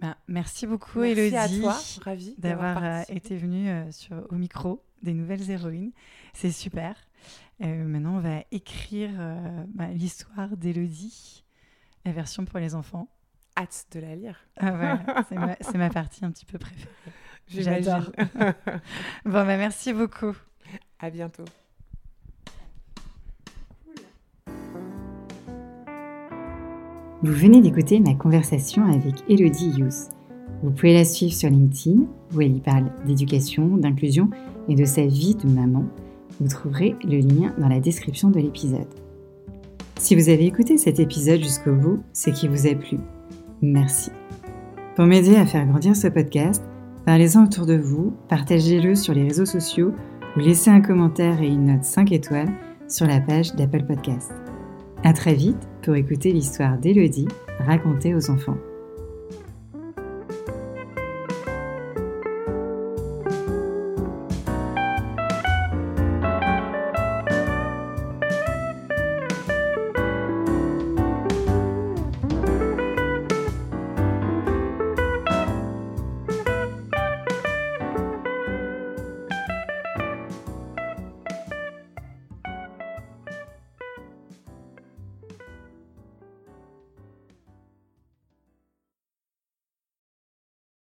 Ben, merci beaucoup, merci Elodie. à toi, ravie d'avoir été venue sur, au micro des nouvelles héroïnes. C'est super. maintenant, on va écrire ben, l'histoire d'Elodie la version pour les enfants. Hâte de la lire. Ah <laughs> c'est ma, partie un petit peu préférée. J'adore. <laughs> bon, bah, merci beaucoup. À bientôt. Vous venez d'écouter ma conversation avec Elodie Youth. Vous pouvez la suivre sur LinkedIn, où elle y parle d'éducation, d'inclusion et de sa vie de maman. Vous trouverez le lien dans la description de l'épisode. Si vous avez écouté cet épisode jusqu'au bout, c'est qu'il vous a plu. Merci. Pour m'aider à faire grandir ce podcast, parlez-en autour de vous, partagez-le sur les réseaux sociaux ou laissez un commentaire et une note 5 étoiles sur la page d'Apple Podcast. À très vite pour écouter l'histoire d'Elodie racontée aux enfants.